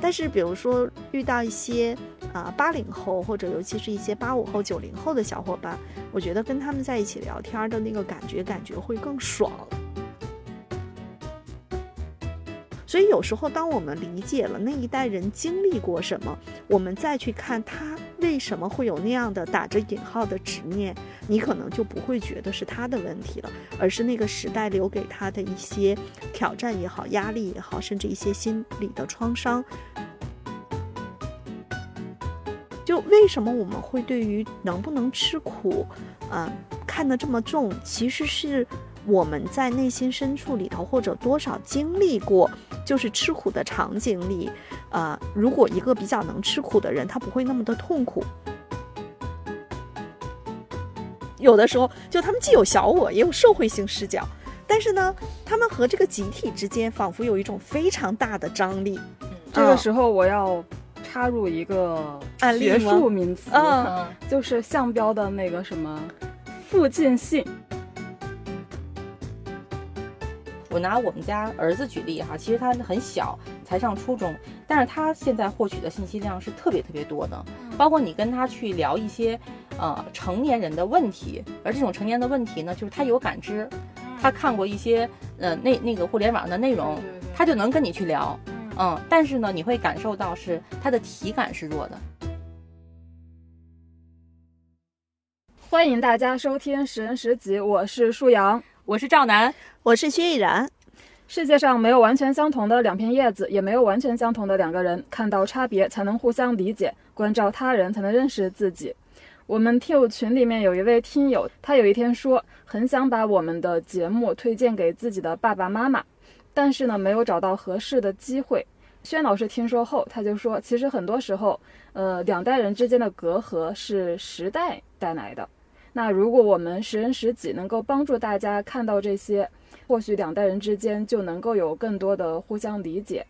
但是比如说遇到一些啊八零后或者尤其是一些八五后、九零后的小伙伴，我觉得跟他们在一起聊天的那个感觉，感觉会更爽。所以有时候，当我们理解了那一代人经历过什么，我们再去看他为什么会有那样的打着引号的执念，你可能就不会觉得是他的问题了，而是那个时代留给他的一些挑战也好、压力也好，甚至一些心理的创伤。就为什么我们会对于能不能吃苦，嗯，看得这么重？其实是我们在内心深处里头，或者多少经历过。就是吃苦的场景里，呃，如果一个比较能吃苦的人，他不会那么的痛苦。有的时候，就他们既有小我，也有社会性视角，但是呢，他们和这个集体之间仿佛有一种非常大的张力。这个时候，我要插入一个学术名词，嗯，就是项标的那个什么附近性。我拿我们家儿子举例哈，其实他很小，才上初中，但是他现在获取的信息量是特别特别多的，包括你跟他去聊一些，呃，成年人的问题，而这种成年的问题呢，就是他有感知，他看过一些，呃，那那个互联网的内容，他就能跟你去聊，嗯，但是呢，你会感受到是他的体感是弱的。欢迎大家收听十人十集，我是舒阳。我是赵楠，我是薛逸然。世界上没有完全相同的两片叶子，也没有完全相同的两个人。看到差别，才能互相理解；关照他人，才能认识自己。我们听友群里面有一位听友，他有一天说，很想把我们的节目推荐给自己的爸爸妈妈，但是呢，没有找到合适的机会。轩老师听说后，他就说，其实很多时候，呃，两代人之间的隔阂是时代带来的。那如果我们识人识己，能够帮助大家看到这些，或许两代人之间就能够有更多的互相理解。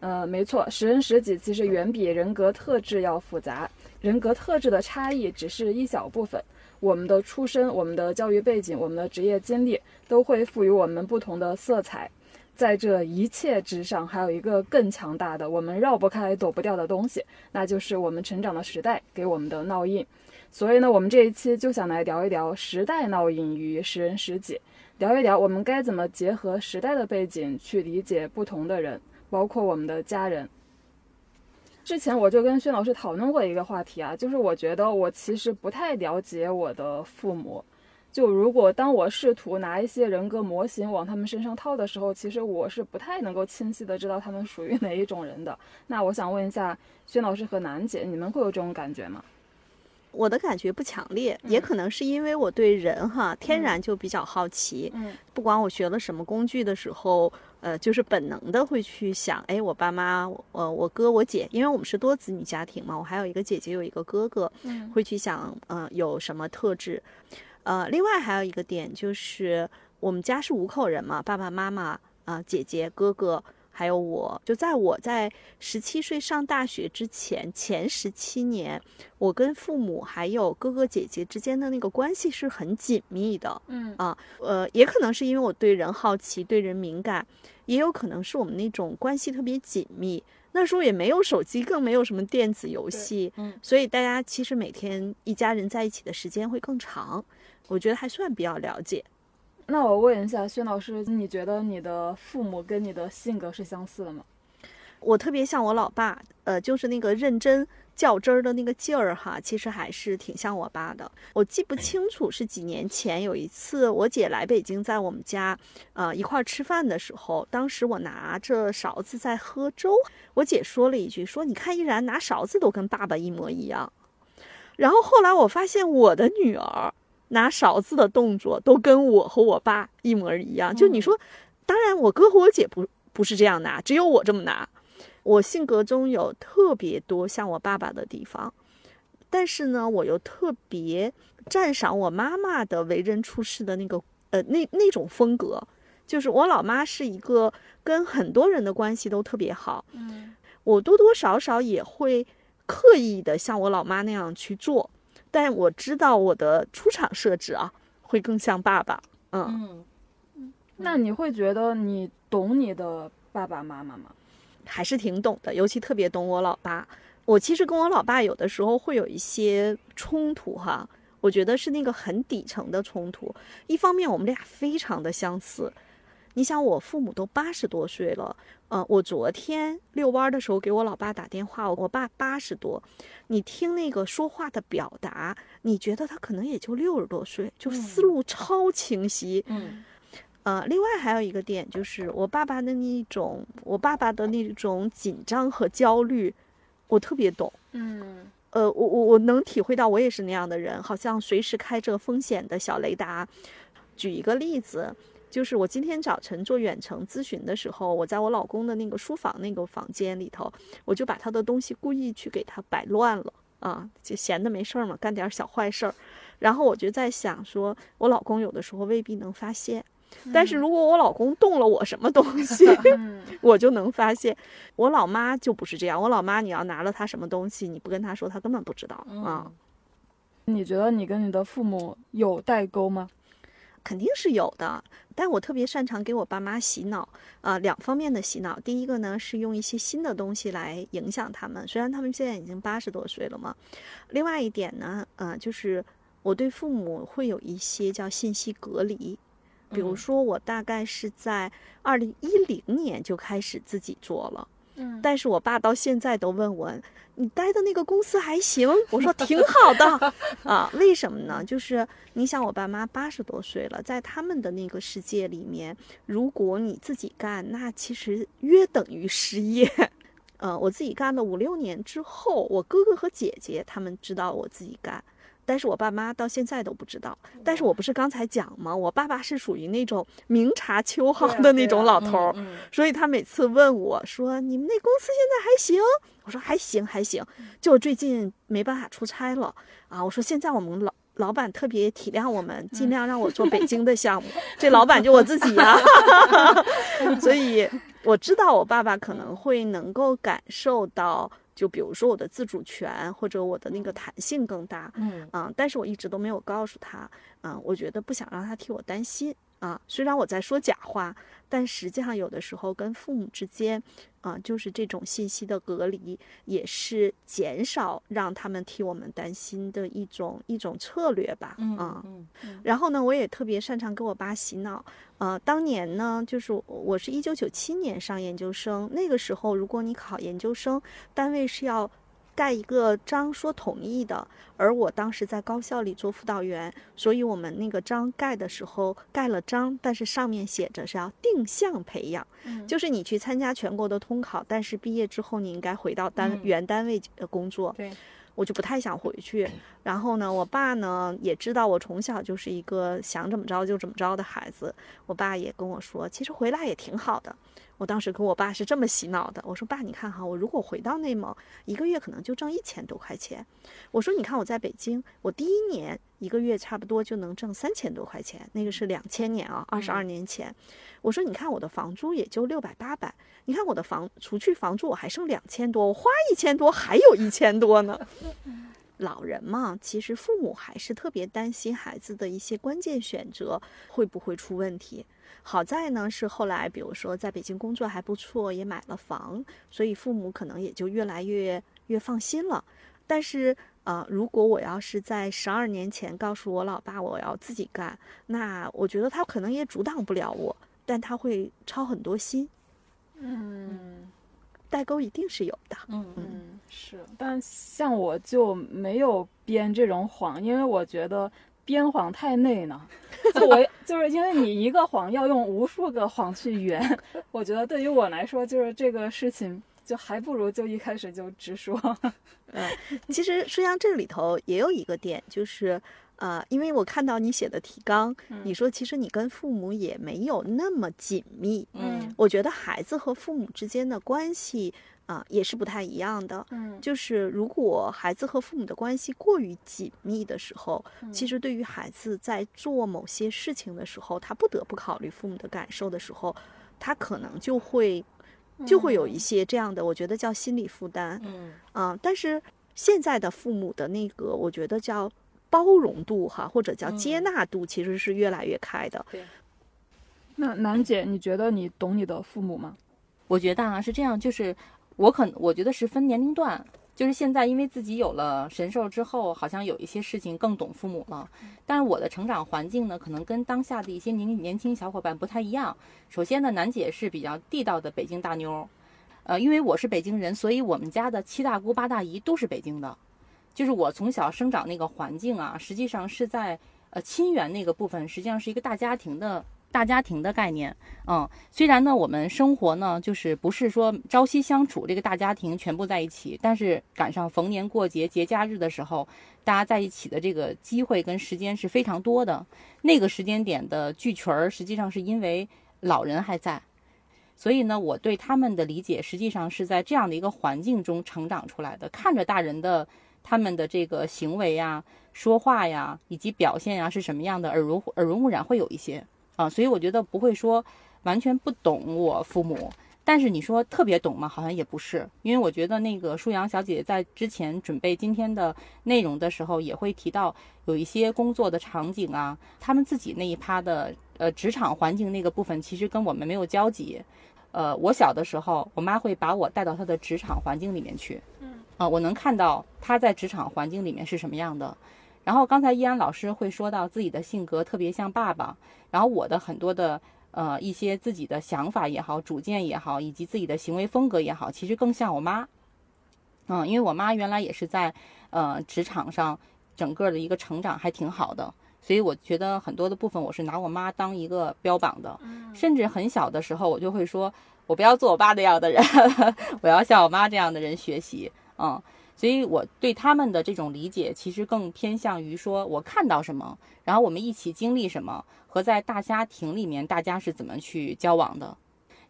呃，没错，识人识己其实远比人格特质要复杂。人格特质的差异只是一小部分，我们的出身、我们的教育背景、我们的职业经历都会赋予我们不同的色彩。在这一切之上，还有一个更强大的、我们绕不开、躲不掉的东西，那就是我们成长的时代给我们的烙印。所以呢，我们这一期就想来聊一聊时代烙印与识人识己，聊一聊我们该怎么结合时代的背景去理解不同的人，包括我们的家人。之前我就跟薛老师讨论过一个话题啊，就是我觉得我其实不太了解我的父母，就如果当我试图拿一些人格模型往他们身上套的时候，其实我是不太能够清晰的知道他们属于哪一种人的。那我想问一下薛老师和楠姐，你们会有这种感觉吗？我的感觉不强烈，也可能是因为我对人哈天然就比较好奇。嗯，不管我学了什么工具的时候，呃，就是本能的会去想，哎，我爸妈，呃，我哥我姐，因为我们是多子女家庭嘛，我还有一个姐姐，有一个哥哥，嗯，会去想，呃，有什么特质。呃，另外还有一个点就是，我们家是五口人嘛，爸爸妈妈啊，姐姐哥哥。还有我，就在我在十七岁上大学之前，前十七年，我跟父母还有哥哥姐姐之间的那个关系是很紧密的。嗯啊，呃，也可能是因为我对人好奇，对人敏感，也有可能是我们那种关系特别紧密。那时候也没有手机，更没有什么电子游戏，嗯，所以大家其实每天一家人在一起的时间会更长。我觉得还算比较了解。那我问一下薛老师，你觉得你的父母跟你的性格是相似的吗？我特别像我老爸，呃，就是那个认真较真儿的那个劲儿哈，其实还是挺像我爸的。我记不清楚是几年前有一次我姐来北京，在我们家，呃，一块儿吃饭的时候，当时我拿着勺子在喝粥，我姐说了一句，说你看依然拿勺子都跟爸爸一模一样。然后后来我发现我的女儿。拿勺子的动作都跟我和我爸一模一样。就你说，当然我哥和我姐不不是这样拿，只有我这么拿。我性格中有特别多像我爸爸的地方，但是呢，我又特别赞赏我妈妈的为人处事的那个呃那那种风格。就是我老妈是一个跟很多人的关系都特别好，嗯，我多多少少也会刻意的像我老妈那样去做。但我知道我的出场设置啊，会更像爸爸。嗯嗯，那你会觉得你懂你的爸爸妈妈吗？还是挺懂的，尤其特别懂我老爸。我其实跟我老爸有的时候会有一些冲突哈，我觉得是那个很底层的冲突。一方面我们俩非常的相似，你想我父母都八十多岁了，呃，我昨天遛弯的时候给我老爸打电话，我爸八十多，你听那个说话的表达，你觉得他可能也就六十多岁，就思路超清晰。嗯呃，另外还有一个点就是我爸爸的那种，我爸爸的那种紧张和焦虑，我特别懂。嗯呃，我我我能体会到，我也是那样的人，好像随时开着风险的小雷达。举一个例子，就是我今天早晨做远程咨询的时候，我在我老公的那个书房那个房间里头，我就把他的东西故意去给他摆乱了啊，就闲的没事儿嘛，干点小坏事儿。然后我就在想说，我老公有的时候未必能发现。但是如果我老公动了我什么东西，嗯 我就能发现。我老妈就不是这样，我老妈你要拿了她什么东西，你不跟她说，她根本不知道啊。你觉得你跟你的父母有代沟吗？肯定是有的，但我特别擅长给我爸妈洗脑，啊、两方面的洗脑。第一个呢是用一些新的东西来影响他们，虽然他们现在已经八十多岁了嘛。另外一点呢，呃，就是我对父母会有一些叫信息隔离，比如嗯说我大概是在二零一零年就开始自己做了。嗯但是我爸到现在都问我，你待的那个公司还行？我说挺好的啊，为什么呢？就是你想，我爸妈八十多岁了，在他们的那个世界里面，如果你自己干，那其实约等于失业。呃，我自己干了五六年之后，我哥哥和姐姐他们知道我自己干，但是我爸妈到现在都不知道。但是我不是刚才讲吗？我爸爸是属于那种明察秋毫的那种老头儿，嗯所以他每次问我说：“你们那公司现在还行？”我说：“还行，还行。”就最近没办法出差了啊。我说：“现在我们老老板特别体谅我们，尽量让我做北京的项目。这老板就我自己呀、所以我知道我爸爸可能会能够感受到，就比如说我的自主权或者我的那个弹性更大。嗯啊、但是我一直都没有告诉他，嗯、我觉得不想让他替我担心啊。虽然我在说假话，但实际上有的时候跟父母之间，啊、就是这种信息的隔离，也是减少让他们替我们担心的一种一种策略吧，嗯啊。嗯然后呢，我也特别擅长给我爸洗脑。呃，当年呢，就是我我是一九九七年上研究生，那个时候如果你考研究生，单位是要盖一个章说同意的，而我当时在高校里做辅导员，所以我们那个章盖的时候盖了章，但是上面写着是要定向培养，嗯就是你去参加全国的通考，但是毕业之后你应该回到单、嗯原单位呃工作。对，我就不太想回去。然后呢，我爸呢也知道我从小就是一个想怎么着就怎么着的孩子，我爸也跟我说，其实回来也挺好的。我当时跟我爸是这么洗脑的，我说爸，你看哈，我如果回到内蒙，一个月可能就挣一千多块钱。我说你看我在北京，我第一年一个月差不多就能挣三千多块钱，那个是两千年啊，二十二年前。我说你看我的房租也就六百八百，你看我的房除去房租我还剩两千多，我花一千多还有一千多呢。老人嘛，其实父母还是特别担心孩子的一些关键选择会不会出问题。好在呢，是后来比如说在北京工作还不错，也买了房，所以父母可能也就越来越越放心了。但是呃，如果我要是在十二年前告诉我老爸我要自己干，那我觉得他可能也阻挡不了我，但他会操很多心，嗯代沟一定是有的。嗯嗯嗯是，但像我就没有编这种谎，因为我觉得编谎太累呢。就我 就是因为你一个谎要用无数个谎去圆，我觉得对于我来说，就是这个事情就还不如就一开始就直说。嗯其实实际上这里头也有一个点，就是呃，因为我看到你写的提纲，你说其实你跟父母也没有那么紧密。嗯我觉得孩子和父母之间的关系啊、也是不太一样的。嗯就是如果孩子和父母的关系过于紧密的时候，其实对于孩子在做某些事情的时候，他不得不考虑父母的感受的时候，他可能就会就会有一些这样的，我觉得叫心理负担。嗯啊，但是现在的父母的那个，我觉得叫包容度哈，或者叫接嗯纳度，其实是越来越开的。那楠姐，你觉得你懂你的父母吗？我觉得啊是这样，就是我可能我觉得是分年龄段。就是现在，因为自己有了神兽之后，好像有一些事情更懂父母了。但是我的成长环境呢，可能跟当下的一些年年轻小伙伴不太一样。首先呢，楠姐是比较地道的北京大妞，呃，因为我是北京人，所以我们家的七大姑八大姨都是北京的。就是我从小生长那个环境啊，实际上是在呃亲缘那个部分，实际上是一个大家庭的。大家庭的概念，嗯，虽然呢，我们生活呢，就是不是说朝夕相处，这个大家庭全部在一起，但是赶上逢年过节、节假日的时候，大家在一起的这个机会跟时间是非常多的。那个时间点的聚群儿，实际上是因为老人还在，所以呢，我对他们的理解，实际上是在这样的一个环境中成长出来的，看着大人的他们的这个行为呀、说话呀，以及表现呀是什么样的，耳濡耳濡目染会有一些。啊，所以我觉得不会说完全不懂我父母，但是你说特别懂吗？好像也不是，因为我觉得那个舒阳小姐姐在之前准备今天的内容的时候，也会提到有一些工作的场景啊，他们自己那一趴的呃职场环境那个部分，其实跟我们没有交集。呃，我小的时候，我妈会把我带到她的职场环境里面去，嗯，啊，我能看到她在职场环境里面是什么样的。然后刚才依安老师会说到自己的性格特别像爸爸，然后我的很多的呃一些自己的想法也好、主见也好，以及自己的行为风格也好，其实更像我妈。嗯，因为我妈原来也是在呃职场上整个的一个成长还挺好的，所以我觉得很多的部分我是拿我妈当一个标榜的，甚至很小的时候我就会说，我不要做我爸那样的人，我要像我妈这样的人学习，嗯。所以，我对他们的这种理解，其实更偏向于说，我看到什么，然后我们一起经历什么，和在大家庭里面大家是怎么去交往的。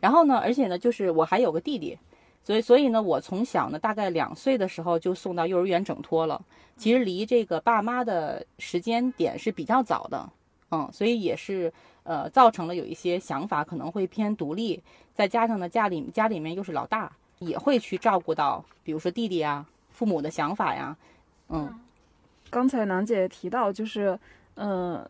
然后呢，而且呢，就是我还有个弟弟，所以，所以呢，我从小呢，大概两岁的时候就送到幼儿园整托了。其实离这个爸妈的时间点是比较早的，嗯，所以也是呃，造成了有一些想法可能会偏独立，再加上呢，家里家里面又是老大，也会去照顾到，比如说弟弟啊。父母的想法呀，嗯，刚才楠姐提到，就是，呃，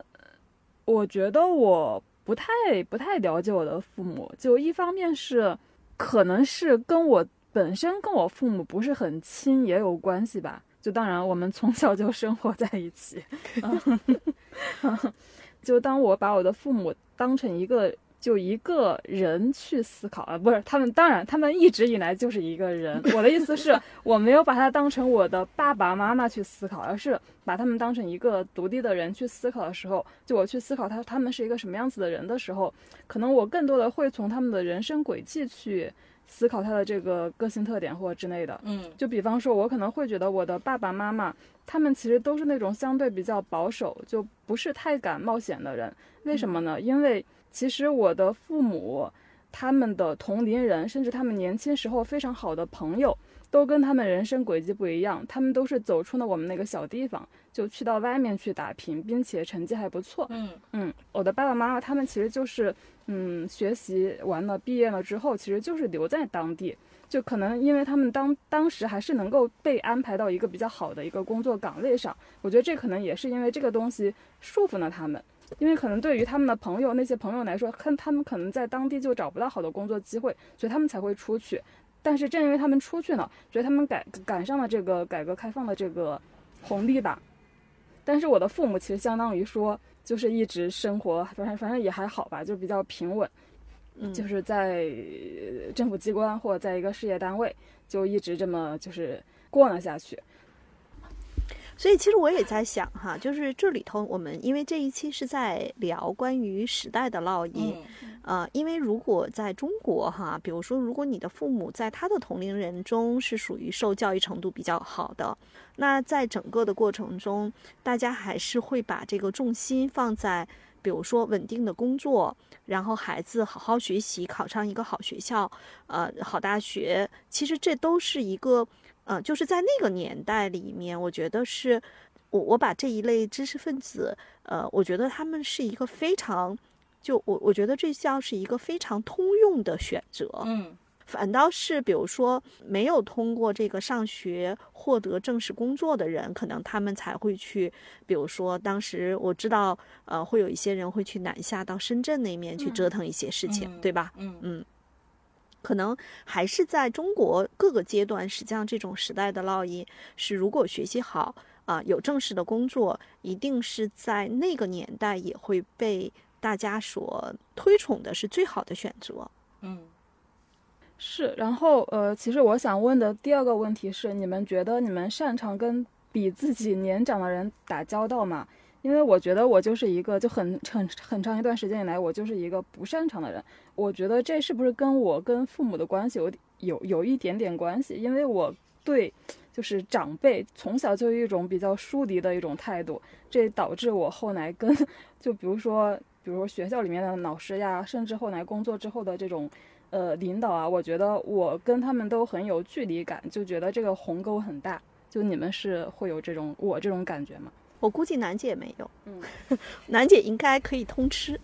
我觉得我不太不太了解我的父母，就一方面是，可能是跟我本身跟我父母不是很亲也有关系吧。就当然，我们从小就生活在一起，就当我把我的父母当成一个。就一个人去思考啊，不是他们，当然他们一直以来就是一个人。我的意思是，我没有把他当成我的爸爸妈妈去思考，而是把他们当成一个独立的人去思考的时候，就我去思考他他们是一个什么样子的人的时候，可能我更多的会从他们的人生轨迹去思考他的这个个性特点或之类的。嗯，就比方说，我可能会觉得我的爸爸妈妈他们其实都是那种相对比较保守，就不是太敢冒险的人。为什么呢？因为其实我的父母，他们的同龄人，甚至他们年轻时候非常好的朋友，都跟他们人生轨迹不一样。他们都是走出了我们那个小地方，就去到外面去打拼，并且成绩还不错。嗯嗯，我的爸爸妈妈他们其实就是，嗯，学习完了毕业了之后，其实就是留在当地，就可能因为他们当当时还是能够被安排到一个比较好的一个工作岗位上。我觉得这可能也是因为这个东西束缚了他们。因为可能对于他们的朋友那些朋友来说，看他们可能在当地就找不到好的工作机会，所以他们才会出去。但是正因为他们出去呢，所以他们赶赶上了这个改革开放的这个红利吧。但是我的父母其实相当于说，就是一直生活，反正反正也还好吧，就比较平稳，就是在政府机关或者在一个事业单位，就一直这么就是过了下去。所以其实我也在想哈，就是这里头我们因为这一期是在聊关于时代的烙印，呃，因为如果在中国哈，比如说如果你的父母在他的同龄人中是属于受教育程度比较好的，那在整个的过程中，大家还是会把这个重心放在比如说稳定的工作，然后孩子好好学习，考上一个好学校，呃，好大学，其实这都是一个。嗯，就是在那个年代里面，我觉得是，我我把这一类知识分子，呃，我觉得他们是一个非常，就我我觉得这像是一个非常通用的选择。嗯，反倒是比如说没有通过这个上学获得正式工作的人，可能他们才会去，比如说当时我知道，呃，会有一些人会去南下到深圳那面去折腾一些事情，对吧？嗯嗯。可能还是在中国各个阶段，实际上这种时代的烙印是，如果学习好啊、有正式的工作，一定是在那个年代也会被大家所推崇的是最好的选择。嗯，是，然后呃，其实我想问的第二个问题是，你们觉得你们擅长跟比自己年长的人打交道吗？因为我觉得我就是一个，就很很很长一段时间以来，我就是一个不擅长的人。我觉得这是不是跟我跟父母的关系有有有一点点关系？因为我对就是长辈从小就有一种比较疏离的一种态度，这导致我后来跟就比如说比如说学校里面的老师呀，甚至后来工作之后的这种呃领导啊，我觉得我跟他们都很有距离感，就觉得这个鸿沟很大。就你们是会有这种我这种感觉吗？我估计楠姐没有，嗯，楠姐应该可以通吃。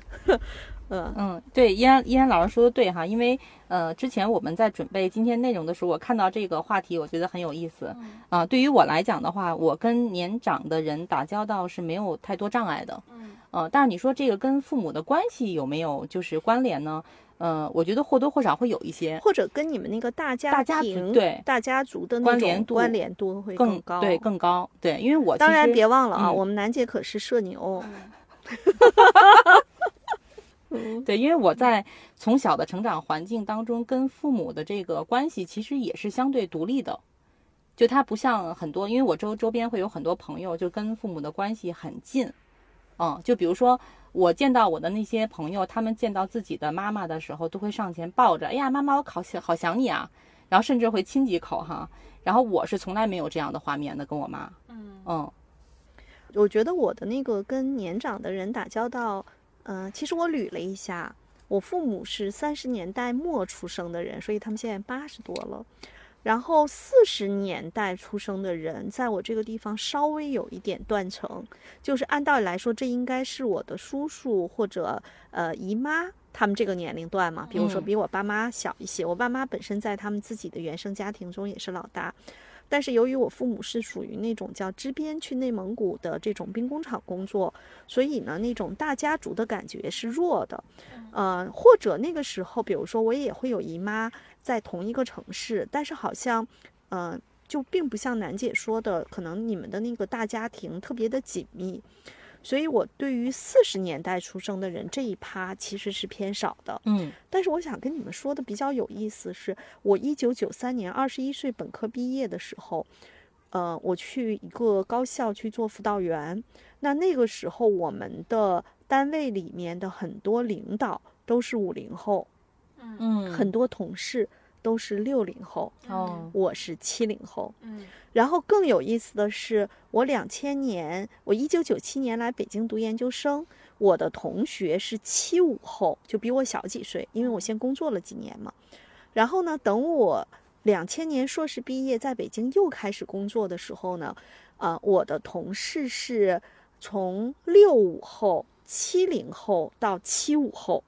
嗯嗯，对，依然依然老师说的对哈，因为呃，之前我们在准备今天内容的时候，我看到这个话题，我觉得很有意思。啊、对于我来讲的话，我跟年长的人打交道是没有太多障碍的。嗯，呃，但是你说这个跟父母的关系有没有就是关联呢？呃，我觉得或多或少会有一些或者跟你们那个大家大家庭、对大家族的那种关联度关联度会更高。对更高。对，因为我当然别忘了啊，嗯我们楠姐可是社牛。对，因为我在从小的成长环境当中，跟父母的这个关系其实也是相对独立的，就他不像很多，因为我周周边会有很多朋友，就跟父母的关系很近，嗯，就比如说我见到我的那些朋友，他们见到自己的妈妈的时候，都会上前抱着，哎呀，妈妈，我好想好想你啊，然后甚至会亲几口哈，然后我是从来没有这样的画面的，跟我妈，嗯。嗯。我觉得我的那个跟年长的人打交道，嗯、其实我捋了一下，我父母是三十年代末出生的人，所以他们现在八十多了。然后四十年代出生的人，在我这个地方稍微有一点断层，就是按道理来说，这应该是我的叔叔或者呃姨妈他们这个年龄段嘛，比如说嗯比我爸妈小一些。我爸妈本身在他们自己的原生家庭中也是老大，但是由于我父母是属于那种叫支边去内蒙古的这种兵工厂工作，所以呢，那种大家族的感觉是弱的。呃，或者那个时候，比如说我也会有姨妈在同一个城市，但是好像，呃，就并不像楠姐说的，可能你们的那个大家庭特别的紧密。所以我对于四十年代出生的人这一趴其实是偏少的。嗯但是我想跟你们说的比较有意思是，我一九九三年二十一岁本科毕业的时候，呃，我去一个高校去做辅导员。那那个时候，我们的单位里面的很多领导都是五零后，嗯，很多同事都是六零后，哦，我是七零后。嗯然后更有意思的是，我两千年，我一九九七年来北京读研究生，我的同学是七五后，就比我小几岁，因为我先工作了几年嘛。然后呢，等我两千年硕士毕业，在北京又开始工作的时候呢，呃，我的同事是从六五后、七零后到七五后，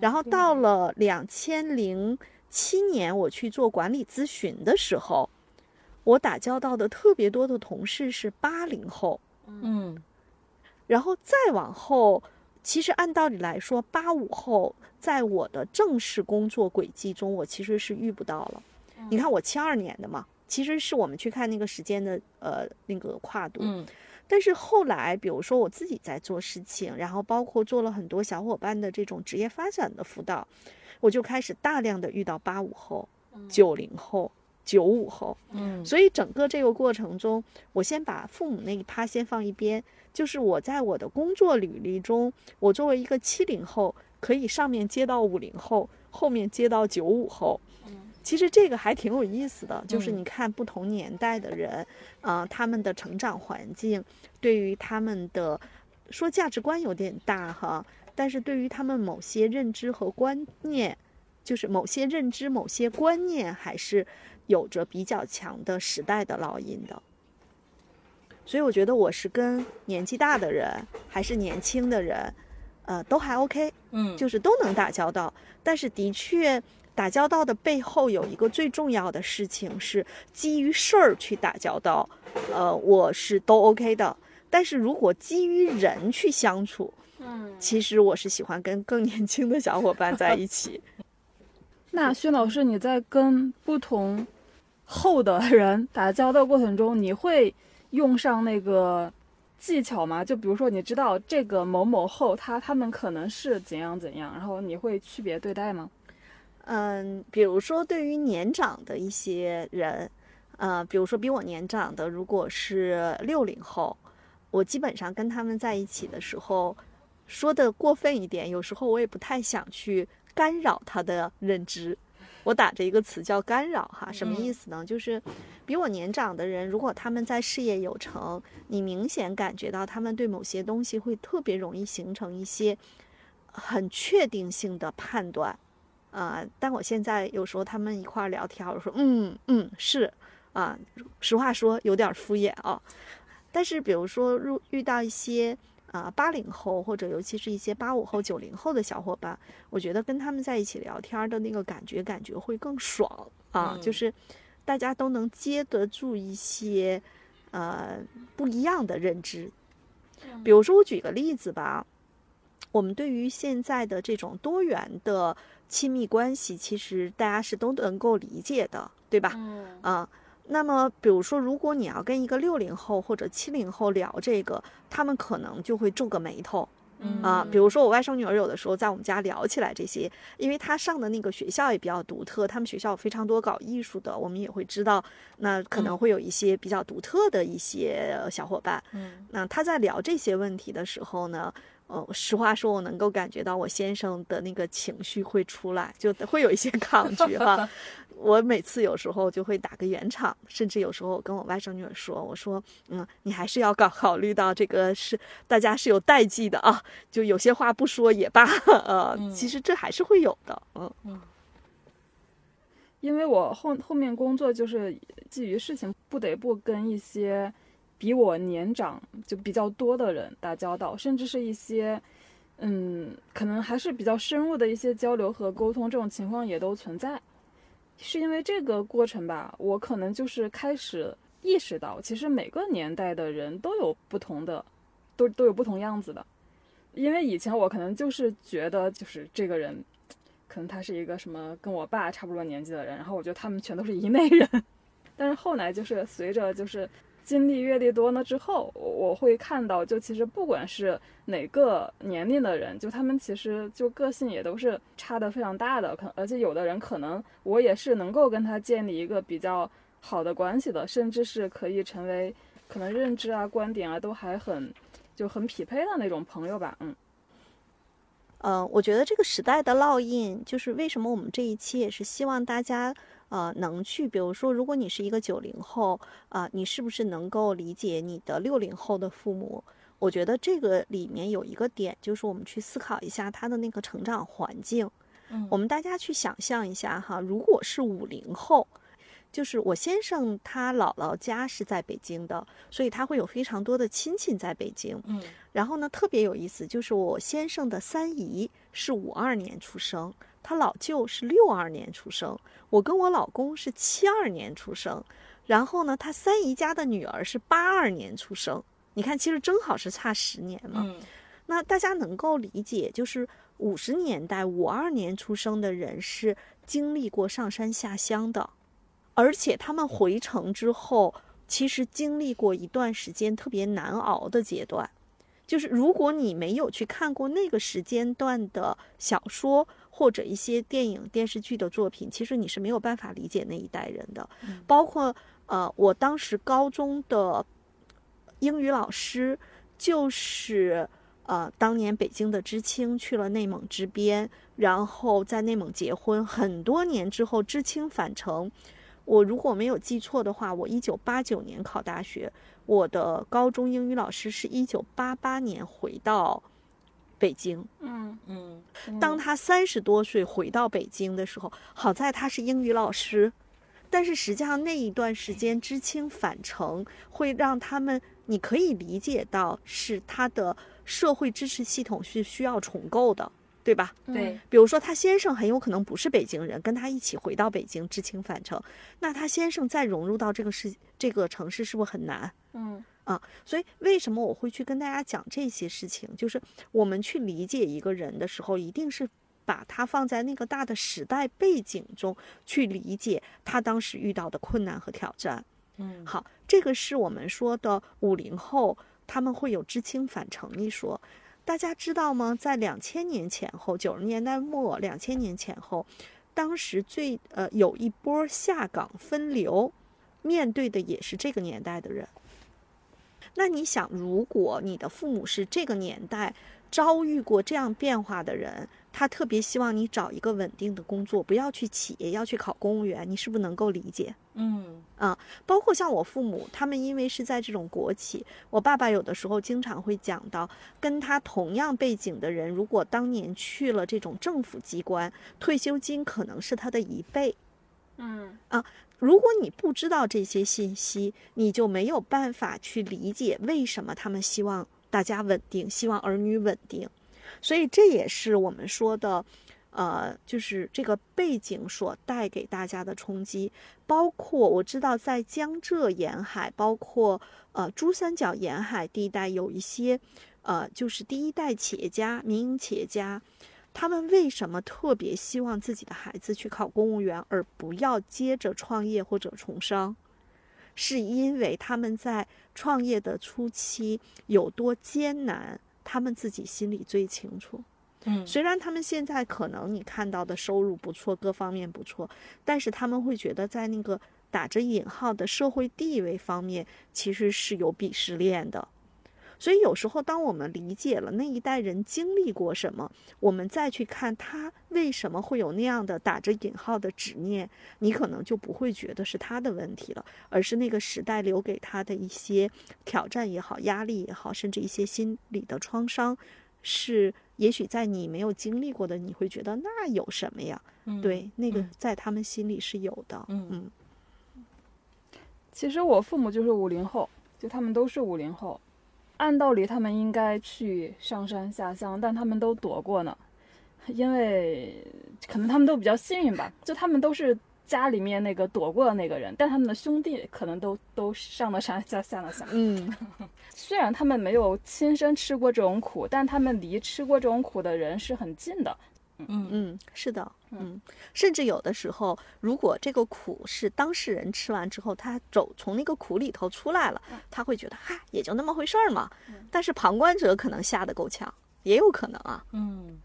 然后到了两千零七年，我去做管理咨询的时候。我打交道的特别多的同事是八零后，嗯然后再往后，其实按道理来说，八五后在我的正式工作轨迹中，我其实是遇不到了。你看我七二年的嘛，其实是我们去看那个时间的呃那个跨度，嗯但是后来，比如说我自己在做事情，然后包括做了很多小伙伴的这种职业发展的辅导，我就开始大量的遇到八五后、九零后、九五后。嗯所以整个这个过程中，我先把父母那一趴先放一边，就是我在我的工作履历中，我作为一个七零后，可以上面接到五零后，后面接到九五后。其实这个还挺有意思的，就是嗯你看不同年代的人，啊、他们的成长环境，对于他们的说价值观有点大哈，但是对于他们某些认知和观念，就是某些认知、某些观念，还是有着比较强的时代的烙印的。所以我觉得我是跟年纪大的人，还是年轻的人，呃，都还 OK，嗯，就是都能打交道。但是的确，打交道的背后有一个最重要的事情是基于事儿去打交道，呃，我是都 OK 的。但是如果基于人去相处，嗯其实我是喜欢跟更年轻的小伙伴在一起。那薛老师，你在跟不同后的人打交道过程中，你会用上那个技巧吗？就比如说，你知道这个某某后他他们可能是怎样怎样，然后你会区别对待吗？嗯，比如说对于年长的一些人，呃，比如说比我年长的，如果是六零后，我基本上跟他们在一起的时候，说的过分一点，有时候我也不太想去。干扰他的认知，我打着一个词叫干扰哈，什么意思呢？就是比我年长的人，如果他们在事业有成，你明显感觉到他们对某些东西会特别容易形成一些很确定性的判断啊。但我现在有时候他们一块聊天，我说嗯嗯是啊，实话说有点敷衍啊。但是比如说遇遇到一些。啊，八零后或者尤其是一些八五后、九零后的小伙伴，我觉得跟他们在一起聊天的那个感觉，感觉会更爽啊！就是大家都能接得住一些呃不一样的认知。比如说，我举个例子吧，我们对于现在的这种多元的亲密关系，其实大家是都能够理解的，对吧？嗯啊。那么，比如说，如果你要跟一个六零后或者七零后聊这个，他们可能就会皱个眉头，啊，比如说我外甥女儿有的时候在我们家聊起来这些，因为她上的那个学校也比较独特，他们学校有非常多搞艺术的，我们也会知道，那可能会有一些比较独特的一些小伙伴，嗯，那她在聊这些问题的时候呢。呃，实话说，我能够感觉到我先生的那个情绪会出来，就会有一些 抗拒哈。我每次有时候就会打个圆场，甚至有时候我跟我外甥女儿说：“我说，嗯，你还是要考考虑到这个是大家是有代际的啊，就有些话不说也罢。呃，其实这还是会有的，嗯嗯。因为我后后面工作就是基于事情不得不跟一些。比我年长就比较多的人打交道，甚至是一些，嗯，可能还是比较深入的一些交流和沟通，这种情况也都存在。是因为这个过程吧，我可能就是开始意识到，其实每个年代的人都有不同的，都都有不同样子的。因为以前我可能就是觉得，就是这个人，可能他是一个什么跟我爸差不多年纪的人，然后我觉得他们全都是一类人。但是后来就是随着就是。经历阅历多了之后，我会看到，就其实不管是哪个年龄的人，就他们其实就个性也都是差的非常大的。可而且有的人可能我也是能够跟他建立一个比较好的关系的，甚至是可以成为可能认知啊、观点啊都还很就很匹配的那种朋友吧。嗯，嗯，我觉得这个时代的烙印，就是为什么我们这一期也是希望大家。呃，能去，比如说，如果你是一个九零后，啊，你是不是能够理解你的六零后的父母？我觉得这个里面有一个点，就是我们去思考一下他的那个成长环境。嗯，我们大家去想象一下哈，如果是五零后，就是我先生他姥姥家是在北京的，所以他会有非常多的亲戚在北京。嗯，然后呢，特别有意思，就是我先生的三姨是五二年出生。他老舅是六二年出生，我跟我老公是七二年出生，然后呢，他三姨家的女儿是八二年出生。你看，其实正好是差十年嘛。那大家能够理解，就是五十年代五二年出生的人是经历过上山下乡的，而且他们回城之后，其实经历过一段时间特别难熬的阶段。就是如果你没有去看过那个时间段的小说。或者一些电影、电视剧的作品，其实你是没有办法理解那一代人的。包括呃，我当时高中的英语老师，就是呃，当年北京的知青去了内蒙支边，然后在内蒙结婚。很多年之后，知青返城。我如果没有记错的话，我一九八九年考大学，我的高中英语老师是一九八八年回到。北京，嗯。嗯，当他三十多岁回到北京的时候，好在他是英语老师，但是实际上那一段时间知青返城，会让他们，你可以理解到是他的社会支持系统是需要重构的，对吧？对，比如说他先生很有可能不是北京人，跟他一起回到北京知青返城，那他先生再融入到这个市这个城市，是不是很难？嗯。啊，所以为什么我会去跟大家讲这些事情？就是我们去理解一个人的时候，一定是把他放在那个大的时代背景中去理解他当时遇到的困难和挑战。嗯，好，这个是我们说的五零后，他们会有知青返城一说。大家知道吗？在两千年前后，九十年代末，两千年前后，当时最呃有一波下岗分流，面对的也是这个年代的人。那你想，如果你的父母是这个年代遭遇过这样变化的人，他特别希望你找一个稳定的工作，不要去企业，要去考公务员，你是不是能够理解？嗯啊，包括像我父母，他们因为是在这种国企，我爸爸有的时候经常会讲到，跟他同样背景的人，如果当年去了这种政府机关，退休金可能是他的一倍。嗯啊如果你不知道这些信息，你就没有办法去理解为什么他们希望大家稳定，希望儿女稳定。所以这也是我们说的，呃，就是这个背景所带给大家的冲击。包括我知道在江浙沿海，包括呃珠三角沿海地带，有一些呃就是第一代企业家、民营企业家。他们为什么特别希望自己的孩子去考公务员，而不要接着创业或者从商？是因为他们在创业的初期有多艰难，他们自己心里最清楚。虽然他们现在可能你看到的收入不错，各方面不错，但是他们会觉得在那个打着引号的社会地位方面，其实是有鄙视链的。所以有时候，当我们理解了那一代人经历过什么，我们再去看他为什么会有那样的打着引号的执念，你可能就不会觉得是他的问题了，而是那个时代留给他的一些挑战也好、压力也好，甚至一些心理的创伤，是也许在你没有经历过的，你会觉得那有什么呀？嗯对，那个嗯在他们心里是有的。嗯嗯其实我父母就是五零后，就他们都是五零后，按道理他们应该去上山下乡，但他们都躲过呢，因为可能他们都比较幸运吧，就他们都是家里面那个躲过的那个人，但他们的兄弟可能都都上了山下下了乡。嗯虽然他们没有亲身吃过这种苦，但他们离吃过这种苦的人是很近的。嗯嗯，是的，嗯嗯，甚至有的时候，如果这个苦是当事人吃完之后，他走从那个苦里头出来了，他会觉得哈，也就那么回事儿嘛。但是旁观者可能吓得够呛，也有可能啊。嗯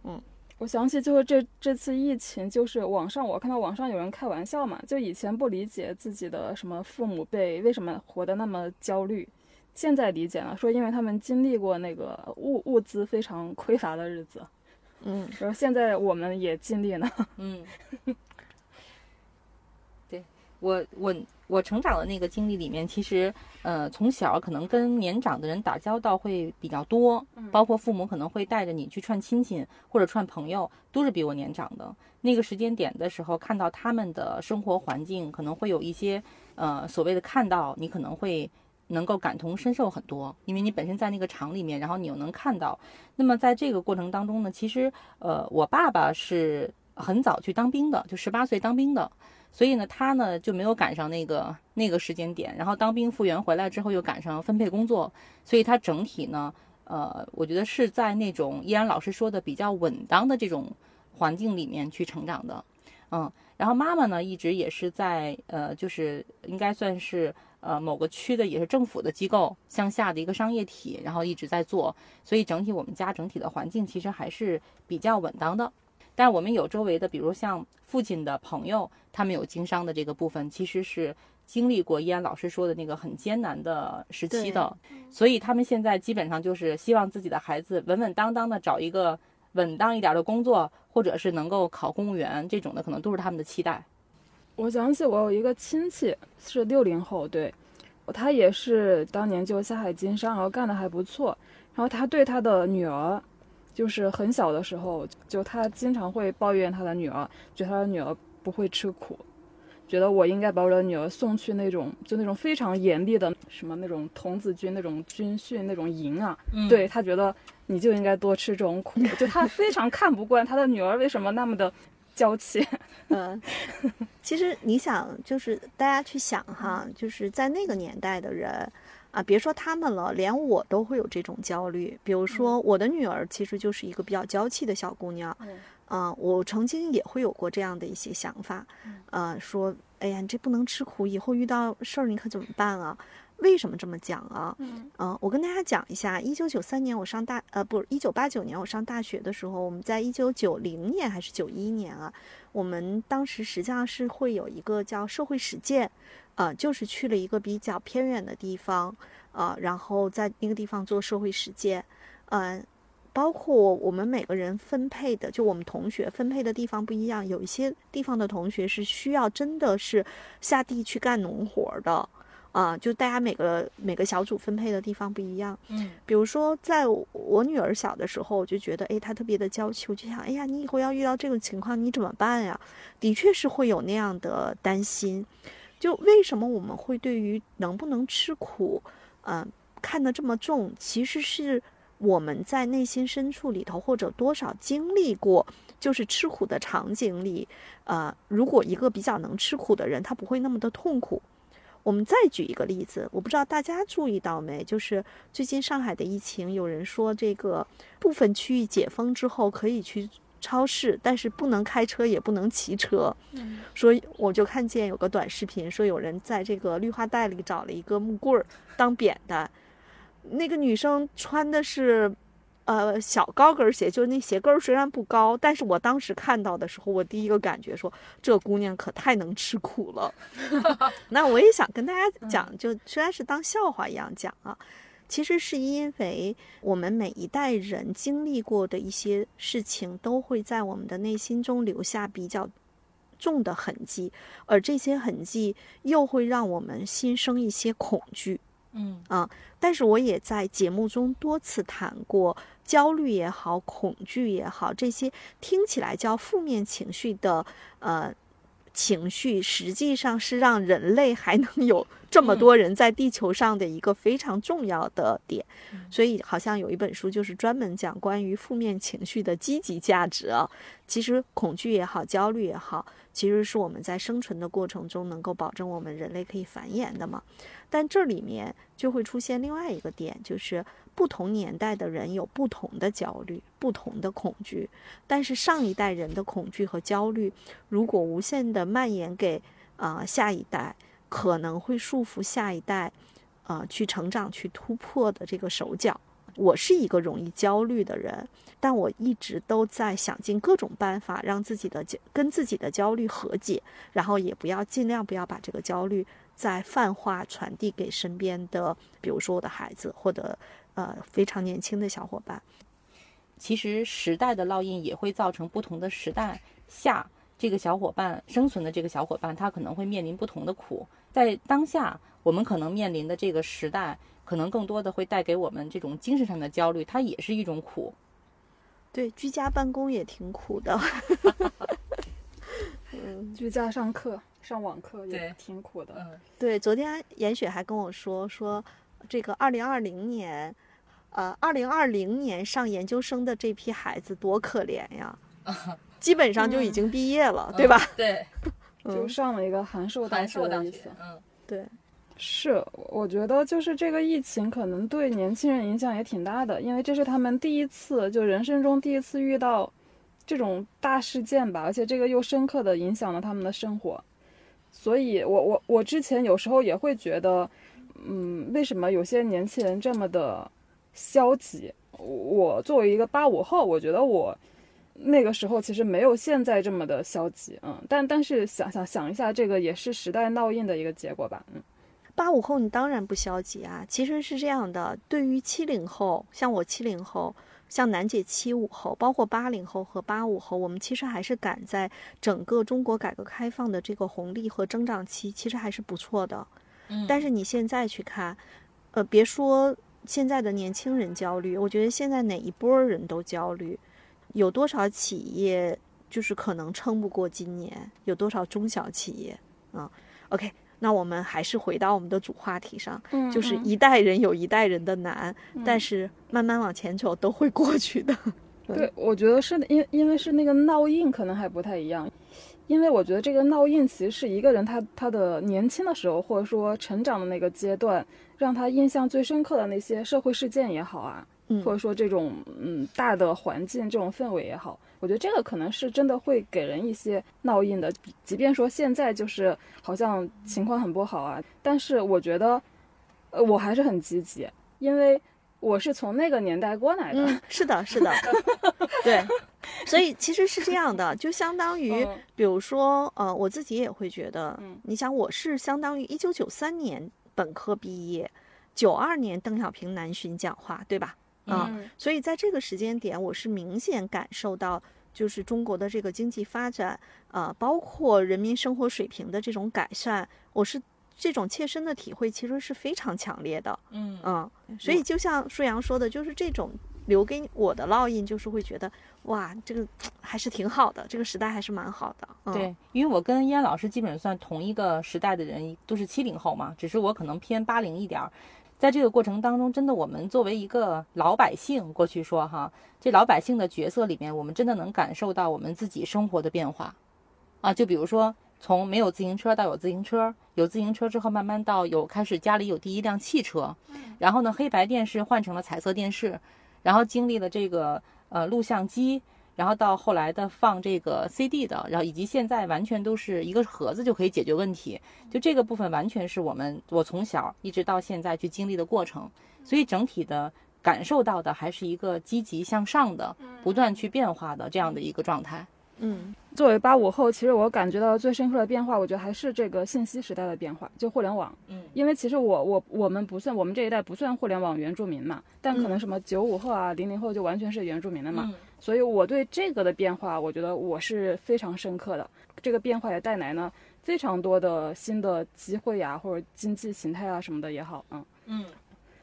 我想起就是这这次疫情，就是网上我看到网上有人开玩笑嘛，就以前不理解自己的什么父母辈为什么活得那么焦虑，现在理解了，说因为他们经历过那个物物资非常匮乏的日子，嗯然后现在我们也尽力呢。嗯，对我我我成长的那个经历里面，其实呃从小可能跟年长的人打交道会比较多，包括父母可能会带着你去串亲戚或者串朋友，都是比我年长的。那个时间点的时候，看到他们的生活环境，可能会有一些呃所谓的看到，你可能会。能够感同身受很多，因为你本身在那个厂里面，然后你又能看到。那么在这个过程当中呢，其实呃，我爸爸是很早去当兵的，就十八岁当兵的，所以呢，他呢就没有赶上那个那个时间点。然后当兵复员回来之后，又赶上分配工作，所以他整体呢，呃，我觉得是在那种依然老师说的比较稳当的这种环境里面去成长的，嗯。然后妈妈呢，一直也是在呃，就是应该算是呃某个区的也是政府的机构向下的一个商业体，然后一直在做，所以整体我们家整体的环境其实还是比较稳当的。但我们有周围的，比如像父亲的朋友，他们有经商的这个部分，其实是经历过依安老师说的那个很艰难的时期的，所以他们现在基本上就是希望自己的孩子稳稳当当的找一个稳当一点的工作，或者是能够考公务员这种的，可能都是他们的期待。我想起我有一个亲戚是六零后，对，他也是当年就下海经商，然后干得还不错。然后他对他的女儿，就是很小的时候，就他经常会抱怨他的女儿，觉得他的女儿不会吃苦，觉得我应该把我的女儿送去那种就那种非常严厉的什么那种童子军那种军训那种营啊，嗯对他觉得你就应该多吃这种苦，就他非常看不惯他的女儿为什么那么的娇气。嗯，其实你想，就是大家去想哈，就是在那个年代的人啊，别说他们了，连我都会有这种焦虑。比如说，我的女儿其实就是一个比较娇气的小姑娘，啊、我曾经也会有过这样的一些想法，呃，说，哎呀，你这不能吃苦，以后遇到事儿你可怎么办啊？为什么这么讲啊？嗯嗯、我跟大家讲一下，一九九三年我上大，呃，不，一九八九年我上大学的时候，我们在一九九零年还是九一年啊，我们当时实际上是会有一个叫社会实践，呃，就是去了一个比较偏远的地方，呃，然后在那个地方做社会实践，嗯、包括我们每个人分配的，就我们同学分配的地方不一样，有一些地方的同学是需要真的是下地去干农活的，啊、就大家每个每个小组分配的地方不一样。嗯比如说，在我我女儿小的时候，我就觉得，哎，她特别的娇气，我就想，哎呀，你以后要遇到这种情况，你怎么办呀？的确是会有那样的担心。就为什么我们会对于能不能吃苦，嗯、看得这么重？其实是我们在内心深处里头，或者多少经历过，就是吃苦的场景里，呃，如果一个比较能吃苦的人，他不会那么的痛苦。我们再举一个例子，我不知道大家注意到没，就是最近上海的疫情，有人说这个部分区域解封之后可以去超市，但是不能开车，也不能骑车。嗯说我就看见有个短视频，说有人在这个绿化带里找了一个木棍儿当扁担，那个女生穿的是。呃，小高跟鞋，就是那鞋跟儿虽然不高，但是我当时看到的时候，我第一个感觉说，这姑娘可太能吃苦了。那我也想跟大家讲，就虽然是当笑话一样讲啊，其实是因为我们每一代人经历过的一些事情，都会在我们的内心中留下比较重的痕迹，而这些痕迹又会让我们心生一些恐惧。嗯。啊但是我也在节目中多次谈过，焦虑也好，恐惧也好，这些听起来叫负面情绪的呃情绪，实际上是让人类还能有这么多人在地球上的一个非常重要的点。所以好像有一本书就是专门讲关于负面情绪的积极价值啊。其实恐惧也好，焦虑也好，其实是我们在生存的过程中能够保证我们人类可以繁衍的嘛。但这里面就会出现另外一个点，就是不同年代的人有不同的焦虑、不同的恐惧。但是上一代人的恐惧和焦虑，如果无限的蔓延给啊、呃下一代，可能会束缚下一代啊、呃去成长、去突破的这个手脚。我是一个容易焦虑的人，但我一直都在想尽各种办法让自己的跟自己的焦虑和解，然后也不要尽量不要把这个焦虑再泛化传递给身边的，比如说我的孩子或者呃非常年轻的小伙伴。其实时代的烙印也会造成不同的时代下这个小伙伴生存的这个小伙伴，他可能会面临不同的苦。在当下，我们可能面临的这个时代，可能更多的会带给我们这种精神上的焦虑，它也是一种苦。对，居家办公也挺苦的。嗯居家上课、上网课也挺苦的。嗯，对，昨天严雪还跟我说说，这个二零二零年，呃，二零二零年上研究生的这批孩子多可怜呀，基本上就已经毕业了，对吧？对，嗯，就上了一个函授大函学授大学的意思。，嗯，对，是，我觉得就是这个疫情可能对年轻人影响也挺大的，因为这是他们第一次，就人生中第一次遇到这种大事件吧，而且这个又深刻的影响了他们的生活。所以我我我之前有时候也会觉得，嗯，为什么有些年轻人这么的消极？我作为一个八五后，我觉得我那个时候其实没有现在这么的消极，嗯，但但是想想想一下，这个也是时代烙印的一个结果吧，嗯。八五后你当然不消极啊，其实是这样的，对于七零后，像我七零后。像楠姐七五后，包括八零后和八五后，我们其实还是赶在整个中国改革开放的这个红利和增长期，其实还是不错的。嗯但是你现在去看，呃，别说现在的年轻人焦虑，我觉得现在哪一波人都焦虑。有多少企业就是可能撑不过今年？有多少中小企业啊？OK，那我们还是回到我们的主话题上，嗯就是一代人有一代人的难，但嗯是慢慢往前走都会过去的。对，我觉得是的因因为是那个烙印可能还不太一样，因为我觉得这个烙印其实是一个人他他的年轻的时候或者说成长的那个阶段，让他印象最深刻的那些社会事件也好啊，嗯或者说这种嗯大的环境这种氛围也好，我觉得这个可能是真的会给人一些烙印的。即便说现在就是好像情况很不好啊，但是我觉得，呃，我还是很积极，因为我是从那个年代过来的。嗯，是的，是的，对。所以其实是这样的，就相当于，比如说，呃，我自己也会觉得，你想，我是相当于一九九三年本科毕业，九二年邓小平南巡讲话，对吧？嗯，所以在这个时间点，我是明显感受到，就是中国的这个经济发展，呃，包括人民生活水平的这种改善，我是这种切身的体会，其实是非常强烈的。嗯嗯，所以就像舒阳说的，就是这种留给我的烙印，就是会觉得，哇，这个还是挺好的，这个时代还是蛮好的。对，因为我跟燕老师基本算同一个时代的人，都是七零后嘛，只是我可能偏八零一点儿。在这个过程当中，真的，我们作为一个老百姓，过去说哈，这老百姓的角色里面，我们真的能感受到我们自己生活的变化，啊，就比如说从没有自行车到有自行车，有自行车之后，慢慢到有开始家里有第一辆汽车，然后呢，黑白电视换成了彩色电视，然后经历了这个呃录像机。然后到后来的放这个 CD 的，然后以及现在完全都是一个盒子就可以解决问题，就这个部分完全是我们我从小一直到现在去经历的过程，所以整体的感受到的还是一个积极向上的、不断去变化的这样的一个状态。嗯，作为八五后，其实我感觉到最深刻的变化，我觉得还是这个信息时代的变化，就互联网。嗯，因为其实我我我们不算我们这一代不算互联网原住民嘛，但可能什么九五后啊、零零后就完全是原住民了嘛。所以我对这个的变化，我觉得我是非常深刻的。这个变化也带来呢非常多的新的机会呀，或者经济形态啊什么的也好，嗯嗯。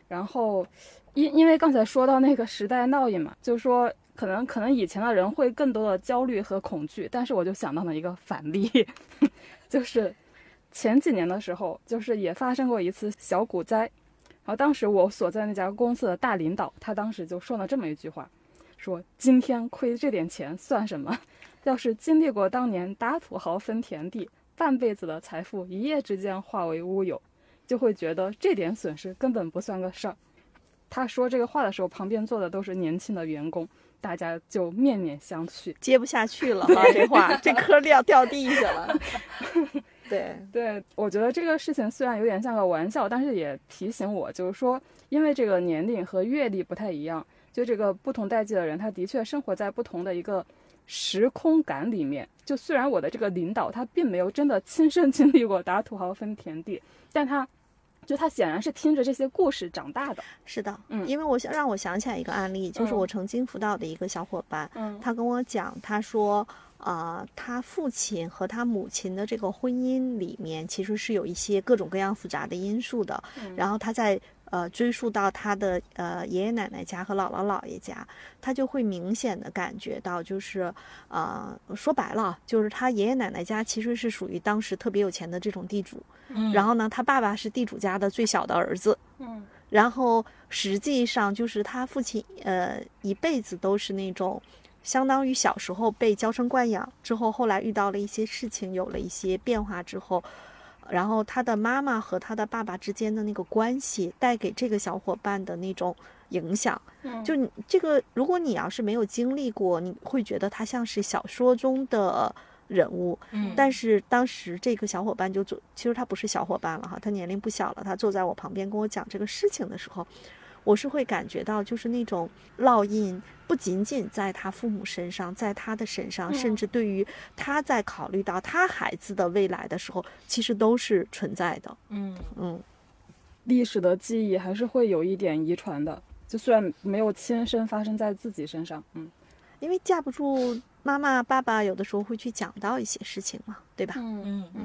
然后，因因为刚才说到那个时代烙印嘛，就是说。可能可能以前的人会更多的焦虑和恐惧，但是我就想到了一个反例，就是前几年的时候，就是也发生过一次小股灾，然后当时我所在那家公司的大领导，他当时就说了这么一句话，说今天亏这点钱算什么？要是经历过当年打土豪分田地，半辈子的财富一夜之间化为乌有，就会觉得这点损失根本不算个事儿。他说这个话的时候，旁边坐的都是年轻的员工。大家就面面相觑，接不下去了啊。这话，这颗掉掉地下了。对对，我觉得这个事情虽然有点像个玩笑，但是也提醒我，就是说，因为这个年龄和阅历不太一样，就这个不同代际的人，他的确生活在不同的一个时空感里面。就虽然我的这个领导他并没有真的亲身经历过打土豪分田地，但他。就他显然是听着这些故事长大的，是的，嗯，因为我想让我想起来一个案例，就是我曾经辅导的一个小伙伴，嗯，他跟我讲，他说，呃，他父亲和他母亲的这个婚姻里面其实是有一些各种各样复杂的因素的，然后他在。呃，追溯到他的呃爷爷奶奶家和姥姥姥爷家，他就会明显的感觉到，就是呃说白了，就是他爷爷奶奶家其实是属于当时特别有钱的这种地主，嗯，然后呢，他爸爸是地主家的最小的儿子，嗯，然后实际上就是他父亲呃一辈子都是那种相当于小时候被娇生惯养，之后后来遇到了一些事情，有了一些变化之后。然后他的妈妈和他的爸爸之间的那个关系带给这个小伙伴的那种影响，就你这个，如果你要是没有经历过，你会觉得他像是小说中的人物。嗯，但是当时这个小伙伴就坐，其实他不是小伙伴了哈，他年龄不小了，他坐在我旁边跟我讲这个事情的时候。我是会感觉到，就是那种烙印，不仅仅在他父母身上，在他的身上，甚至对于他在考虑到他孩子的未来的时候，其实都是存在的。嗯嗯，历史的记忆还是会有一点遗传的，就虽然没有亲身发生在自己身上，嗯，因为架不住妈妈爸爸有的时候会去讲到一些事情嘛，对吧？嗯嗯嗯。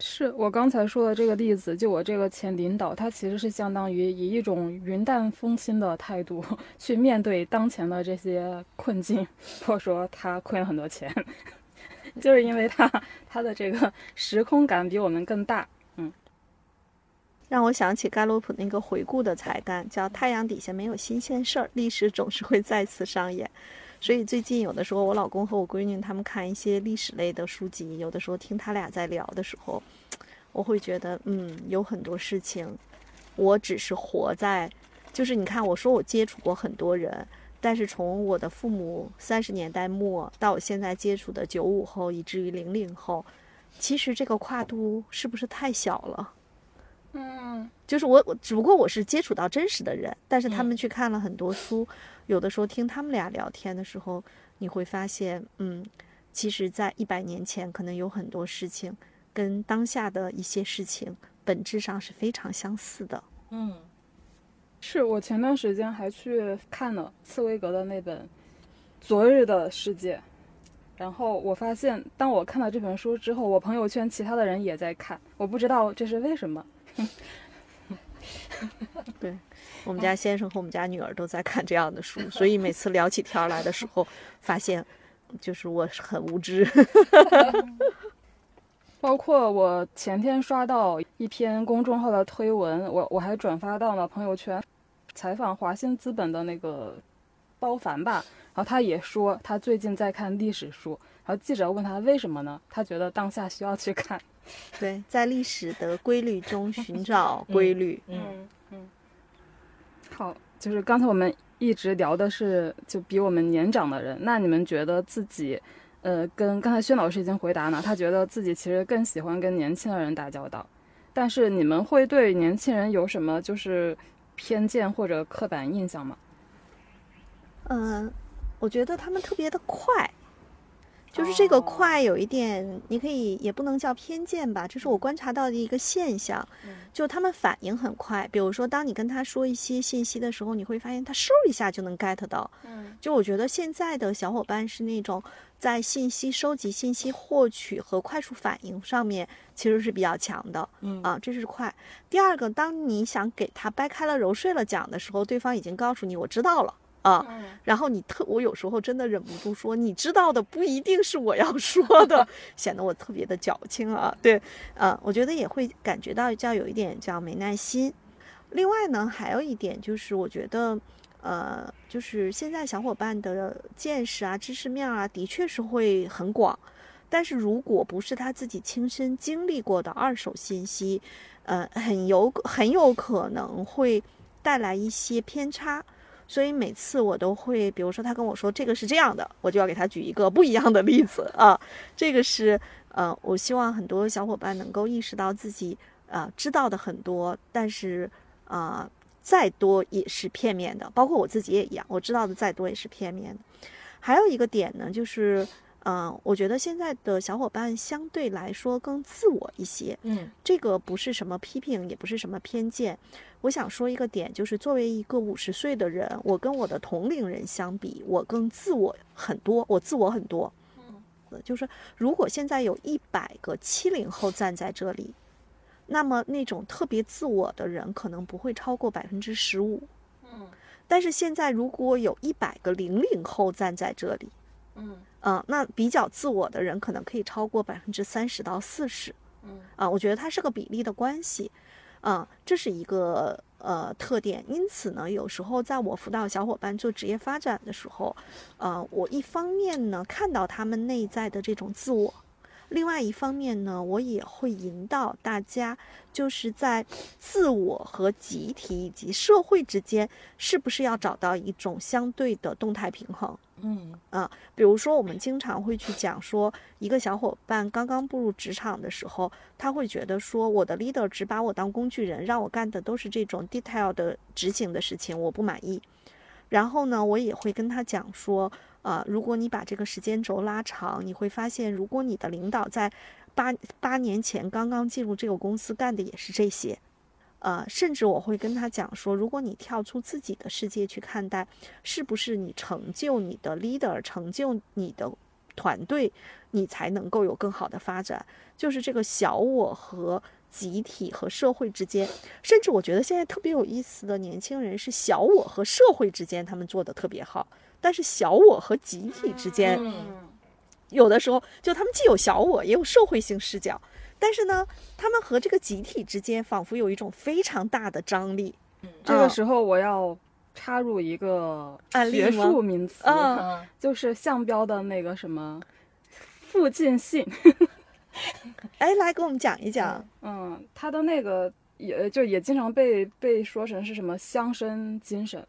是我刚才说的这个例子，就我这个前领导，他其实是相当于以一种云淡风轻的态度 去面对当前的这些困境，或者说他亏了很多钱，就是因为他他的这个时空感比我们更大。嗯，让我想起盖洛普那个回顾的才干，叫“太阳底下没有新鲜事儿，历史总是会再次上演”。所以最近有的时候，我老公和我闺女他们看一些历史类的书籍，有的时候听他俩在聊的时候，我会觉得，嗯，有很多事情，我只是活在，就是你看，我说我接触过很多人，但是从我的父母三十年代末到我现在接触的九五后，以至于零零后，其实这个跨度是不是太小了？嗯，就是我，我只不过我是接触到真实的人，但是他嗯们去看了很多书，有的时候听他们俩聊天的时候，你会发现，嗯，其实，在一百年前，可能有很多事情跟当下的一些事情本质上是非常相似的。嗯是我前段时间还去看了茨威格的那本《昨日的世界》，然后我发现，当我看到这本书之后，我朋友圈其他的人也在看，我不知道这是为什么。我们家先生和我们家女儿都在看这样的书，所以每次聊起天来的时候，发现就是我很无知。包括我前天刷到一篇公众号的推文，我我还转发到了朋友圈，采访华信资本的那个包凡吧，然后他也说他最近在看历史书，然后记者问他为什么呢？他觉得当下需要去看。对，在历史的规律中寻找规律。嗯嗯，好，就是刚才我们一直聊的是就比我们年长的人，那你们觉得自己，呃，跟刚才薛老师已经回答了，他觉得自己其实更喜欢跟年轻的人打交道，但是你们会对年轻人有什么就是偏见或者刻板印象吗？嗯，我觉得他们特别的快，就是这个哦快有一点，你可以也不能叫偏见吧，这是我观察到的一个现象，就他们反应很快。比如说，当你跟他说一些信息的时候，你会发现他嗖一下就能 get 到。嗯就我觉得现在的小伙伴是那种在信息收集、信息获取和快速反应上面其实是比较强的。嗯啊，这是快。第二个，当你想给他掰开了揉碎了讲的时候，对方已经告诉你我知道了啊。然后你特，我有时候真的忍不住说，你知道的不一定是我要说 的，显得我特别的矫情啊。对，呃，我觉得也会感觉到叫有一点叫没耐心。另外呢，还有一点就是，我觉得，呃，就是现在小伙伴的见识啊、知识面啊，的确是会很广。但是如果不是他自己亲身经历过的二手信息，呃，很有很有可能会带来一些偏差。所以每次我都会，比如说他跟我说这个是这样的，我就要给他举一个不一样的例子啊。这个是呃，我希望很多小伙伴能够意识到自己呃知道的很多，但是啊、再多也是片面的，包括我自己也一样，我知道的再多也是片面的。还有一个点呢，就是嗯、呃我觉得现在的小伙伴相对来说更自我一些，嗯这个不是什么批评，也不是什么偏见。我想说一个点，就是作为一个五十岁的人，我跟我的同龄人相比，我更自我很多，我自我很多。嗯，就是如果现在有一百个七零后站在这里，那么那种特别自我的人可能不会超过百分之十五。嗯但是现在如果有一百个零零后站在这里，嗯嗯，那比较自我的人可能可以超过百分之三十到四十。嗯啊，我觉得它是个比例的关系，啊，这是一个呃特点。因此呢，有时候在我辅导小伙伴做职业发展的时候，呃，我一方面呢看到他们内在的这种自我，另外一方面呢，我也会引导大家，就是在自我和集体以及社会之间，是不是要找到一种相对的动态平衡。嗯啊比如说，我们经常会去讲说，一个小伙伴刚刚步入职场的时候，他会觉得说，我的 leader 只把我当工具人，让我干的都是这种 detail 的执行的事情，我不满意。然后呢，我也会跟他讲说，啊，如果你把这个时间轴拉长，你会发现，如果你的领导在八八年前刚刚进入这个公司干的也是这些，呃，甚至我会跟他讲说，如果你跳出自己的世界去看待，是不是你成就你的 leader，成就你的团队，你才能够有更好的发展？就是这个小我和集体和社会之间，甚至我觉得现在特别有意思的年轻人是小我和社会之间他们做的特别好，但是小我和集体之间，嗯有的时候就他们既有小我，也有社会性视角，但是呢，他们和这个集体之间仿佛有一种非常大的张力。这个嗯时候我要插入一个学术名词，嗯嗯就是项标的那个什么附近性。哎，来给我们讲一讲。嗯，他的那个也就也经常被被说成是什么乡绅精神，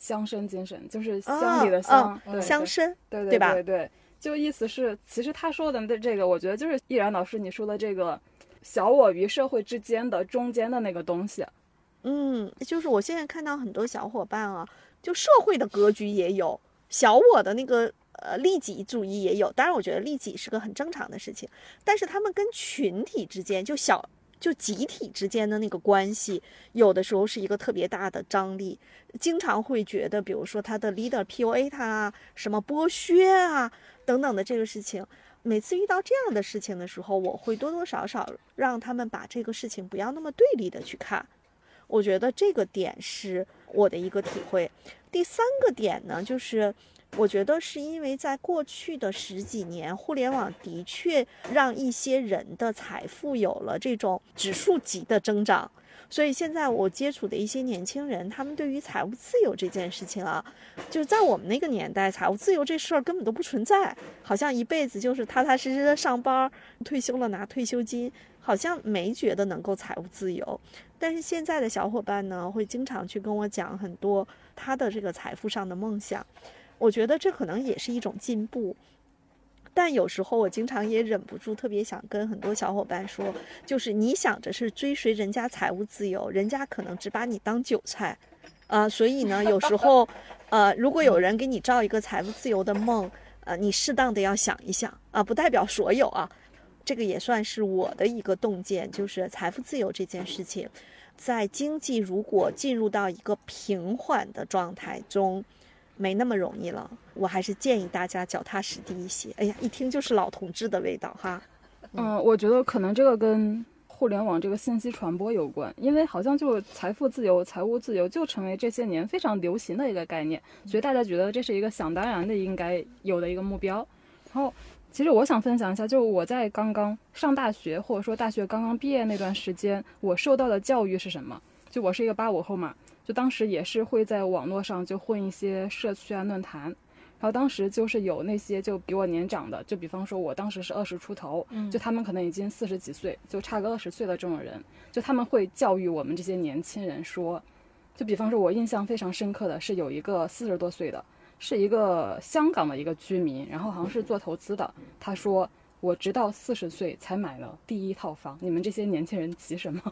乡绅精神，就是乡里的乡，对乡绅，对对吧对对，就意思是，其实他说的这这个，我觉得就是易然老师你说的这个小我与社会之间的中间的那个东西。嗯，就是我现在看到很多小伙伴啊，就社会的格局也有，小我的那个呃利己主义也有。当然，我觉得利己是个很正常的事情，但是他们跟群体之间，就小就集体之间的那个关系，有的时候是一个特别大的张力。经常会觉得，比如说他的 leader PUA 他啊，什么剥削啊等等的这个事情。每次遇到这样的事情的时候，我会多多少少让他们把这个事情不要那么对立的去看。我觉得这个点是我的一个体会。第三个点呢，就是我觉得是因为在过去的十几年，互联网的确让一些人的财富有了这种指数级的增长，所以现在我接触的一些年轻人，他们对于财务自由这件事情啊，就是在我们那个年代，财务自由这事儿根本都不存在，好像一辈子就是踏踏实实的上班，退休了拿退休金，好像没觉得能够财务自由。但是现在的小伙伴呢，会经常去跟我讲很多他的这个财富上的梦想，我觉得这可能也是一种进步。但有时候我经常也忍不住，特别想跟很多小伙伴说，就是你想着是追随人家财务自由，人家可能只把你当韭菜，啊、所以呢，有时候，呃，如果有人给你造一个财务自由的梦，呃，你适当的要想一想啊、不代表所有啊，这个也算是我的一个洞见，就是财富自由这件事情，在经济如果进入到一个平缓的状态中，没那么容易了。我还是建议大家脚踏实地一些。哎呀，一听就是老同志的味道哈。嗯，我觉得可能这个跟互联网这个信息传播有关，因为好像就财富自由、财务自由就成为这些年非常流行的一个概念，所以大家觉得这是一个想当然的应该有的一个目标。然后，其实我想分享一下，就我在刚刚上大学或者说大学刚刚毕业那段时间，我受到的教育是什么？就我是一个八五后嘛，就当时也是会在网络上就混一些社区啊论坛。然后当时就是有那些就比我年长的，就比方说我当时是二十出头，就他们可能已经四十几岁，就差个二十岁的这种人，就他们会教育我们这些年轻人说，就比方说我印象非常深刻的是有一个四十多岁的，是一个香港的一个居民，然后好像是做投资的，他说我直到四十岁才买了第一套房，你们这些年轻人急什么？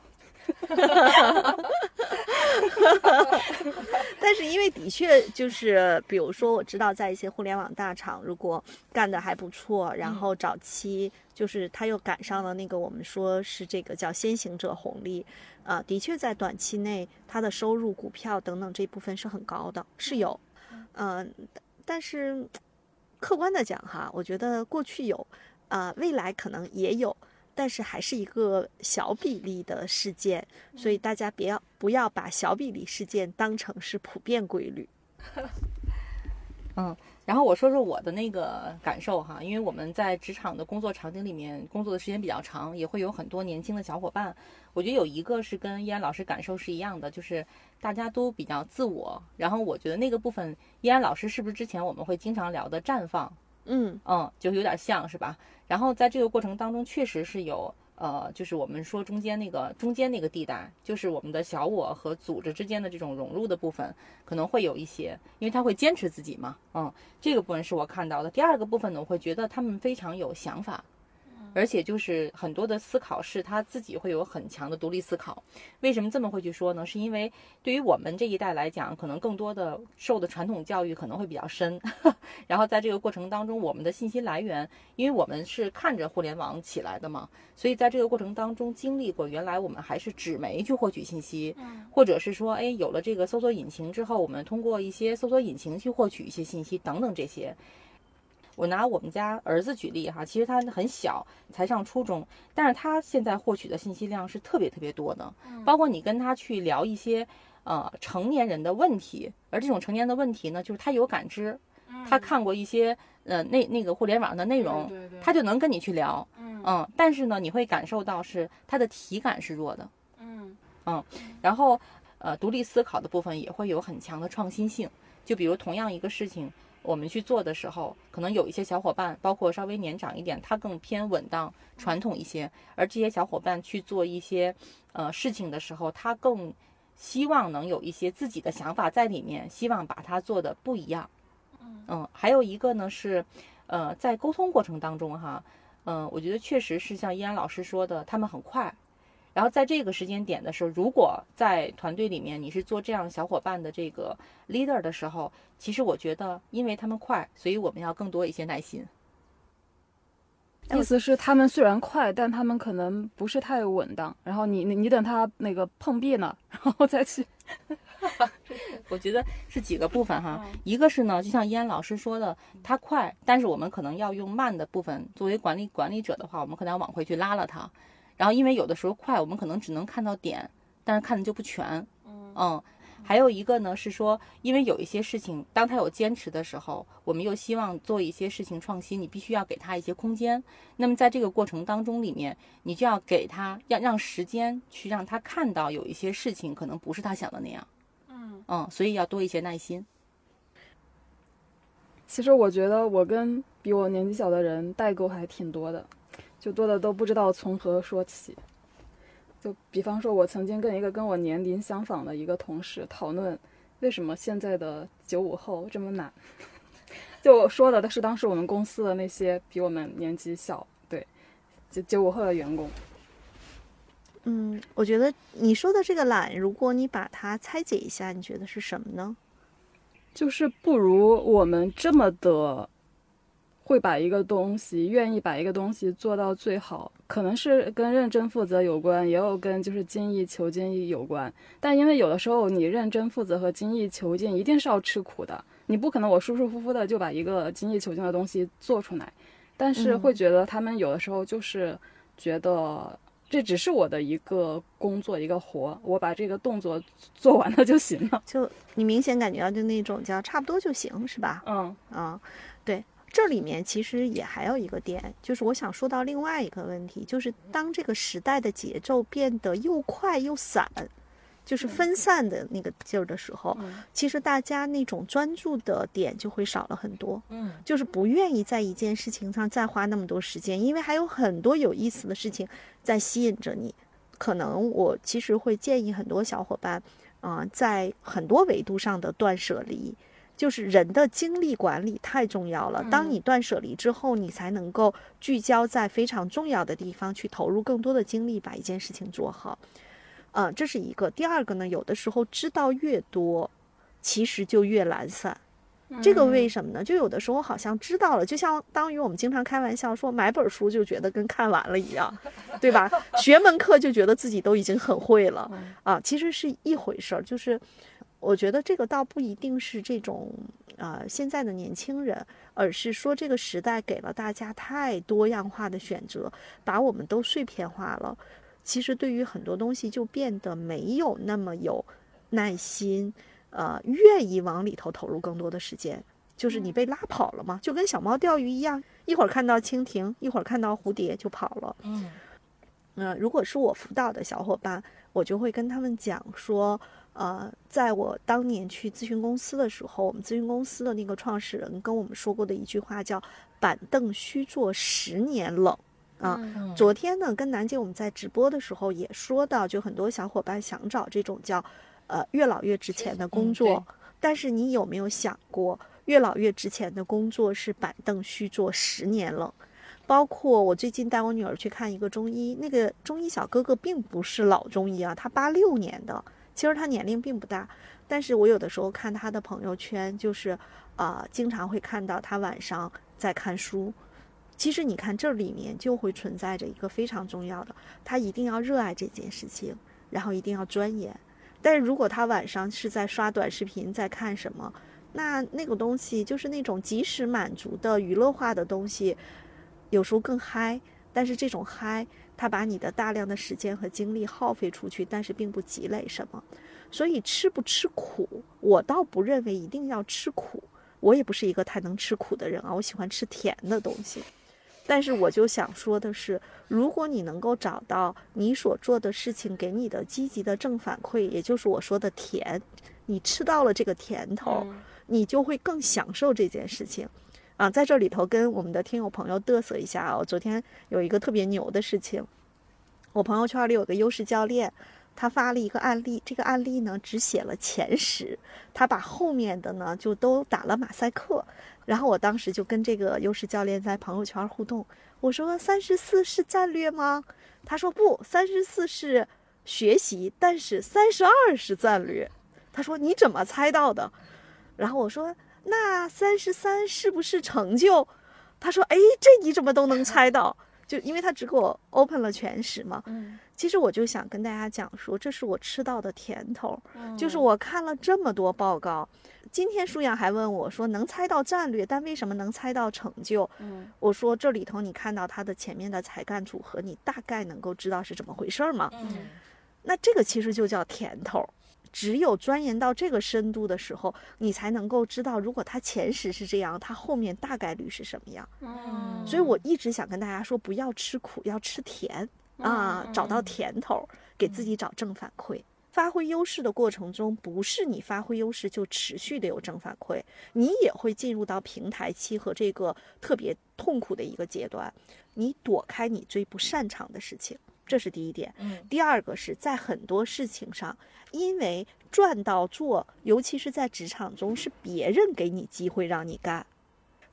但是因为的确就是，比如说我知道在一些互联网大厂，如果干得还不错，然后早期就是他又赶上了那个我们说是这个叫先行者红利，啊、的确在短期内他的收入、股票等等这部分是很高的，是有，嗯、但是客观的讲哈，我觉得过去有，啊、未来可能也有。但是还是一个小比例的事件，所以大家别要不要把小比例事件当成是普遍规律。嗯，然后我说说我的那个感受哈，因为我们在职场的工作场景里面工作的时间比较长，也会有很多年轻的小伙伴。我觉得有一个是跟依安老师感受是一样的，就是大家都比较自我。然后我觉得那个部分，依安老师是不是之前我们会经常聊的绽放？嗯嗯，就有点像是吧？然后在这个过程当中，确实是有呃，就是我们说中间那个中间那个地带，就是我们的小我和组织之间的这种融入的部分，可能会有一些，因为他会坚持自己嘛，嗯，这个部分是我看到的。第二个部分呢，我会觉得他们非常有想法。而且就是很多的思考是他自己会有很强的独立思考。为什么这么会去说呢？是因为对于我们这一代来讲，可能更多的受的传统教育可能会比较深，然后在这个过程当中，我们的信息来源，因为我们是看着互联网起来的嘛，所以在这个过程当中经历过，原来我们还是纸媒去获取信息，或者是说，哎，有了这个搜索引擎之后，我们通过一些搜索引擎去获取一些信息等等这些。我拿我们家儿子举例哈，其实他很小，才上初中，但是他现在获取的信息量是特别特别多的，包括你跟他去聊一些呃成年人的问题，而这种成年人的问题呢，就是他有感知，他看过一些呃那那个互联网的内容，他就能跟你去聊，嗯。嗯，但是呢，你会感受到是他的体感是弱的，嗯。然后呃，独立思考的部分也会有很强的创新性。就比如同样一个事情，我们去做的时候，可能有一些小伙伴，包括稍微年长一点，他更偏稳当、传统一些；而这些小伙伴去做一些呃事情的时候，他更希望能有一些自己的想法在里面，希望把它做的不一样。嗯，还有一个呢是，呃，在沟通过程当中哈，嗯，我觉得确实是像依然老师说的，他们很快。然后在这个时间点的时候，如果在团队里面你是做这样小伙伴的这个 leader 的时候，其实我觉得，因为他们快，所以我们要更多一些耐心。意思是他们虽然快，但他们可能不是太稳当。然后你你你等他那个碰壁呢，然后再去。我觉得是几个部分哈，一个是呢，就像燕老师说的，他快，但是我们可能要用慢的部分。作为管理管理者的话，我们可能要往回去拉了他。然后因为有的时候快，我们可能只能看到点，但是看的就不全。嗯。还有一个呢，是说，因为有一些事情，当他有坚持的时候，我们又希望做一些事情创新，你必须要给他一些空间。那么在这个过程当中里面，你就要给他，要让时间去让他看到有一些事情可能不是他想的那样。嗯嗯，所以要多一些耐心。其实我觉得我跟比我年纪小的人代沟还挺多的，就多的都不知道从何说起。就比方说，我曾经跟一个跟我年龄相仿的一个同事讨论，为什么现在的九五后这么懒。就我说的，是当时我们公司的那些比我们年纪小，对，就九五后的员工。嗯，我觉得你说的这个懒，如果你把它拆解一下，你觉得是什么呢？就是不如我们这么的。会把一个东西，愿意把一个东西做到最好，可能是跟认真负责有关，也有跟就是精益求精有关。但因为有的时候你认真负责和精益求精一定是要吃苦的，你不可能我舒舒服服的就把一个精益求精的东西做出来。但是会觉得他们有的时候就是觉得这只是我的一个工作一个活，我把这个动作做完了就行了。就你明显感觉到就那种叫差不多就行，是吧？嗯嗯，对。这里面其实也还有一个点，就是我想说到另外一个问题，就是当这个时代的节奏变得又快又散，就是分散的那个劲儿的时候，其实大家那种专注的点就会少了很多。嗯，就是不愿意在一件事情上再花那么多时间，因为还有很多有意思的事情在吸引着你。可能我其实会建议很多小伙伴，啊，在很多维度上的断舍离。就是人的精力管理太重要了。当你断舍离之后，你才能够聚焦在非常重要的地方，去投入更多的精力，把一件事情做好。嗯，这是一个。第二个呢，有的时候知道越多，其实就越懒散。这个为什么呢？就有的时候好像知道了，就相当于我们经常开玩笑说，买本书就觉得跟看完了一样，对吧？学门课就觉得自己都已经很会了啊，其实是一回事儿，就是。我觉得这个倒不一定是这种，呃，现在的年轻人，而是说这个时代给了大家太多样化的选择，把我们都碎片化了。其实对于很多东西就变得没有那么有耐心，呃，愿意往里头投入更多的时间。就是你被拉跑了嘛，就跟小猫钓鱼一样，一会儿看到蜻蜓，一会儿看到蝴蝶就跑了。嗯，嗯，如果是我辅导的小伙伴，我就会跟他们讲说。呃，在我当年去咨询公司的时候，我们咨询公司的那个创始人跟我们说过的一句话叫“板凳虚坐十年冷”。啊，昨天呢，跟楠姐我们在直播的时候也说到，就很多小伙伴想找这种叫呃越老越值钱的工作，但是你有没有想过，越老越值钱的工作是板凳虚坐十年冷？包括我最近带我女儿去看一个中医，那个中医小哥哥并不是老中医啊，他八六年的。其实他年龄并不大，但是我有的时候看他的朋友圈，就是，呃，经常会看到他晚上在看书。其实你看这里面就会存在着一个非常重要的，他一定要热爱这件事情，然后一定要钻研。但是如果他晚上是在刷短视频，在看什么，那那个东西就是那种即时满足的娱乐化的东西，有时候更嗨。但是这种嗨。他把你的大量的时间和精力耗费出去，但是并不积累什么，所以吃不吃苦，我倒不认为一定要吃苦。我也不是一个太能吃苦的人啊，我喜欢吃甜的东西。但是我就想说的是，如果你能够找到你所做的事情给你的积极的正反馈，也就是我说的甜，你吃到了这个甜头，你就会更享受这件事情。啊，在这里头跟我们的听友朋友嘚瑟一下啊！我昨天有一个特别牛的事情，我朋友圈里有个优势教练，他发了一个案例，这个案例呢只写了前十，他把后面的呢就都打了马赛克。然后我当时就跟这个优势教练在朋友圈互动，我说三十四是战略吗？他说不，三十四是学习，但是三十二是战略。他说你怎么猜到的？然后我说那三十三是不是成就？他说哎，这你怎么都能猜到？就因为他只给我 open 了全十嘛。嗯，其实我就想跟大家讲说，这是我吃到的甜头，就是我看了这么多报告。今天舒阳还问我说，能猜到战略，但为什么能猜到成就？嗯，我说这里头你看到他的前面的才干组合，你大概能够知道是怎么回事儿吗？嗯那这个其实就叫甜头。只有钻研到这个深度的时候，你才能够知道，如果它前十是这样，它后面大概率是什么样。嗯，所以我一直想跟大家说，不要吃苦，要吃甜啊，找到甜头，给自己找正反馈。发挥优势的过程中，不是你发挥优势就持续的有正反馈，你也会进入到平台期和这个特别痛苦的一个阶段，你躲开你最不擅长的事情，这是第一点。嗯第二个是在很多事情上，因为赚到做，尤其是在职场中，是别人给你机会让你干。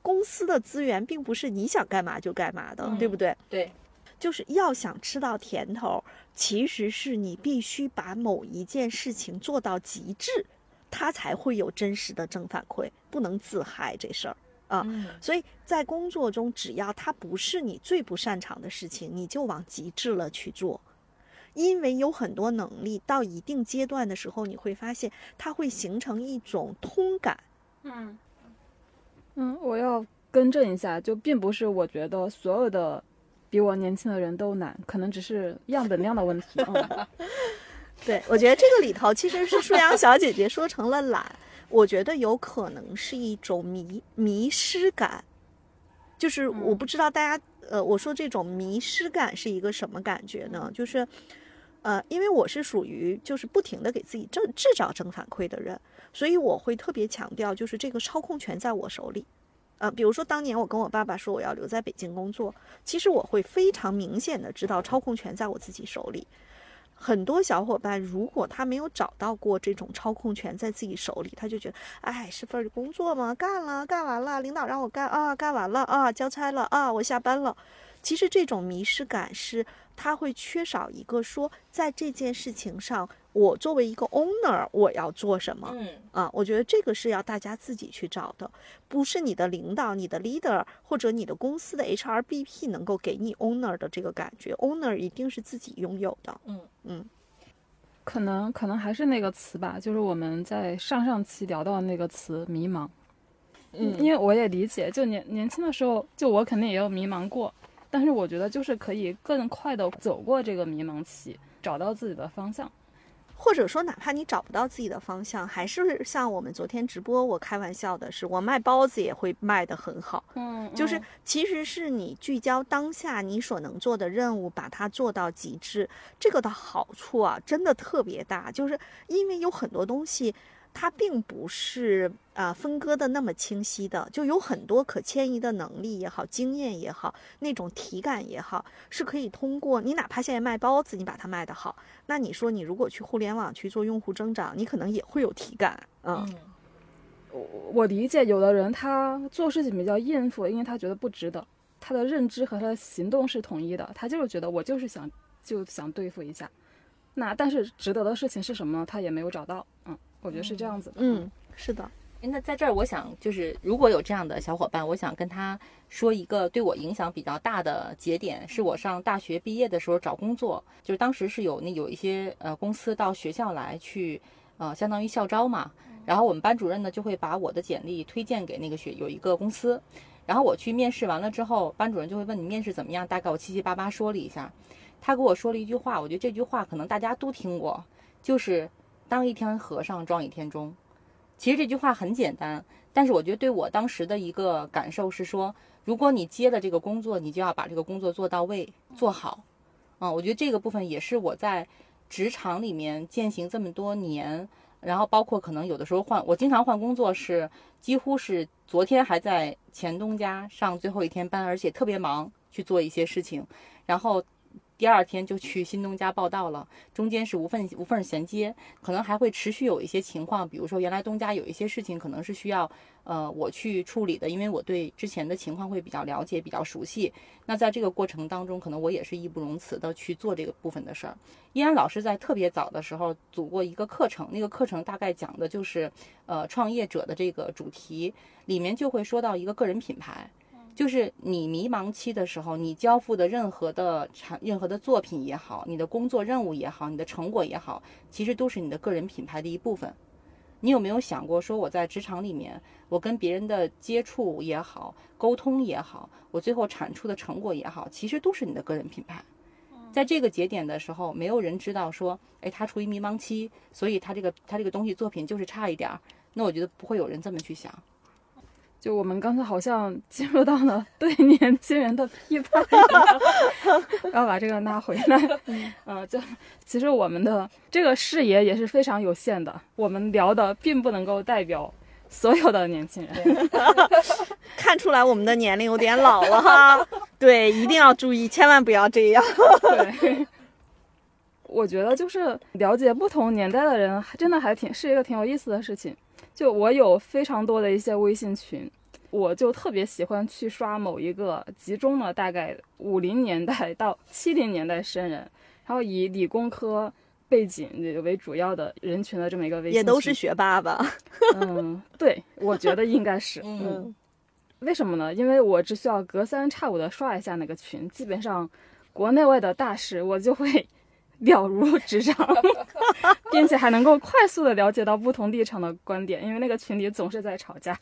公司的资源并不是你想干嘛就干嘛的，嗯对不对？对，就是要想吃到甜头，其实是你必须把某一件事情做到极致，它才会有真实的正反馈，不能自嗨这事儿。啊嗯所以在工作中，只要它不是你最不擅长的事情，你就往极致了去做。因为有很多能力到一定阶段的时候，你会发现它会形成一种通感。嗯，嗯，我要更正一下，就并不是我觉得所有的比我年轻的人都难，可能只是样本量的问题。嗯 对，我觉得这个里头其实是舒阳小姐姐说成了懒，我觉得有可能是一种迷迷失感，就是我不知道大家，呃，我说这种迷失感是一个什么感觉呢？就是，呃，因为我是属于就是不停的给自己正制造正反馈的人，所以我会特别强调，就是这个操控权在我手里。呃，比如说当年我跟我爸爸说我要留在北京工作，其实我会非常明显的知道操控权在我自己手里。很多小伙伴，如果他没有找到过这种操控权在自己手里，他就觉得，哎，是份工作嘛，干了，干完了，领导让我干啊，干完了啊，交差了啊，我下班了。其实这种迷失感是他会缺少一个说，在这件事情上，我作为一个 owner，我要做什么。嗯啊，我觉得这个是要大家自己去找的，不是你的领导、你的 leader 或者你的公司的 HRBP 能够给你 owner 的这个感觉，owner 一定是自己拥有的。嗯嗯可能可能还是那个词吧，就是我们在上上期聊到的那个词“迷茫”。嗯因为我也理解，就年年轻的时候，就我肯定也有迷茫过，但是我觉得就是可以更快的走过这个迷茫期，找到自己的方向。或者说，哪怕你找不到自己的方向，还是像我们昨天直播，我开玩笑的是，我卖包子也会卖得很好。嗯，就是其实是你聚焦当下你所能做的任务，把它做到极致，这个的好处啊，真的特别大。就是因为有很多东西，它并不是啊、分割的那么清晰的，就有很多可迁移的能力也好，经验也好，那种体感也好，是可以通过你哪怕现在卖包子，你把它卖得好，那你说你如果去互联网去做用户增长，你可能也会有体感，嗯嗯我理解有的人他做事情比较应付，因为他觉得不值得，他的认知和他的行动是统一的，他就是觉得我就是想就想对付一下。那但是值得的事情是什么？他也没有找到。嗯，我觉得是这样子的。嗯，是的，哎那在这儿，我想就是，如果有这样的小伙伴，我想跟他说一个对我影响比较大的节点，是我上大学毕业的时候找工作，就是当时是有那有一些呃公司到学校来去呃相当于校招嘛，然后我们班主任呢就会把我的简历推荐给那个学有一个公司，然后我去面试完了之后，班主任就会问你面试怎么样，大概我七七八八说了一下，他给我说了一句话，我觉得这句话可能大家都听过，就是当一天和尚撞一天钟。其实这句话很简单，但是我觉得对我当时的一个感受是说，如果你接了这个工作，你就要把这个工作做到位、做好。嗯，我觉得这个部分也是我在职场里面践行这么多年，然后包括可能有的时候换，我经常换工作是几乎是昨天还在前东家上最后一天班，而且特别忙去做一些事情，然后第二天就去新东家报道了，中间是无缝无缝衔接，可能还会持续有一些情况，比如说原来东家有一些事情可能是需要呃我去处理的，因为我对之前的情况会比较了解、比较熟悉。那在这个过程当中，可能我也是义不容辞的去做这个部分的事儿。依然老师在特别早的时候组过一个课程，那个课程大概讲的就是呃创业者的这个主题，里面就会说到一个个人品牌。就是你迷茫期的时候，你交付的任何的产、任何的作品也好，你的工作任务也好，你的成果也好，其实都是你的个人品牌的一部分。你有没有想过，说我在职场里面，我跟别人的接触也好，沟通也好，我最后产出的成果也好，其实都是你的个人品牌。在这个节点的时候，没有人知道说，哎，他处于迷茫期，所以他这个他这个东西作品就是差一点儿。那我觉得不会有人这么去想。就我们刚才好像 进入到了 对年轻人的批判，要把这个拉回来。嗯，就其实我们的这个视野也是非常有限的，我们聊的并不能够代表所有的年轻人。看出来我们的年龄有点老了哈，对，一定要注意，千万不要这样。对，我觉得就是了解不同年代的人，真的还挺是一个挺有意思的事情。就我有非常多的一些微信群，我就特别喜欢去刷某一个集中了大概五零年代到七零年代生人，然后以理工科背景为主要的人群的这么一个微信群，也都是学霸吧？嗯，对，我觉得应该是。嗯，为什么呢？因为我只需要隔三差五的刷一下那个群，基本上国内外的大事我就会。了如指掌，并且还能够快速的了解到不同立场的观点，因为那个群里总是在吵架。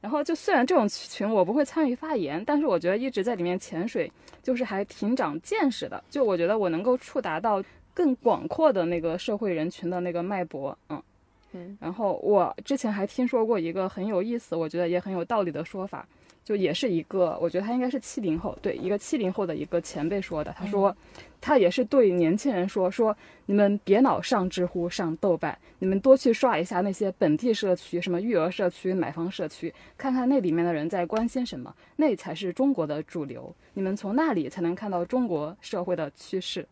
然后就虽然这种群我不会参与发言，但是我觉得一直在里面潜水，就是还挺长见识的。就我觉得我能够触达到更广阔的那个社会人群的那个脉搏，嗯嗯。然后我之前还听说过一个很有意思，我觉得也很有道理的说法。就也是一个，我觉得他应该是七零后，对，一个七零后的一个前辈说的。他说，他也是对年轻人说，说你们别老上知乎、上豆瓣，你们多去刷一下那些本地社区，什么育儿社区、买房社区，看看那里面的人在关心什么，那才是中国的主流。你们从那里才能看到中国社会的趋势。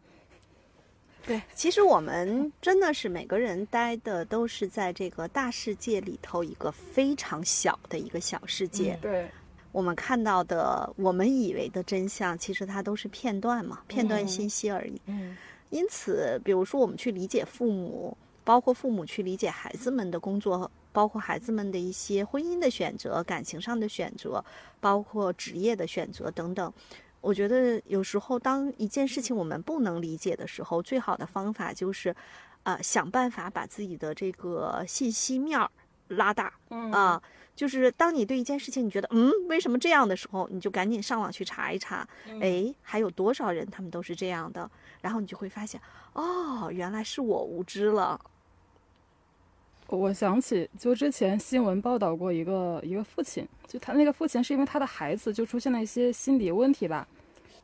对，其实我们真的是每个人待的都是在这个大世界里头一个非常小的一个小世界。对。我们看到的，我们以为的真相，其实它都是片段嘛，片段信息而已。嗯，因此，比如说我们去理解父母，包括父母去理解孩子们的工作，包括孩子们的一些婚姻的选择、感情上的选择，包括职业的选择等等。我觉得有时候，当一件事情我们不能理解的时候，最好的方法就是，呃，想办法把自己的这个信息面儿拉大。嗯啊。就是当你对一件事情你觉得嗯为什么这样的时候，你就赶紧上网去查一查，哎，还有多少人他们都是这样的，然后你就会发现，哦，原来是我无知了。我想起就之前新闻报道过一个一个父亲，就他那个父亲是因为他的孩子就出现了一些心理问题吧，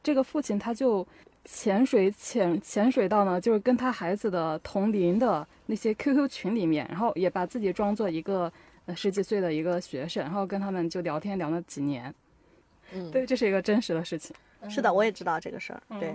这个父亲他就潜水潜潜水到呢，就是跟他孩子的同龄的那些 QQ 群里面，然后也把自己装作一个。十几岁的一个学生，然后跟他们就聊天聊了几年，嗯，对，这是一个真实的事情。是的，我也知道这个事儿。对。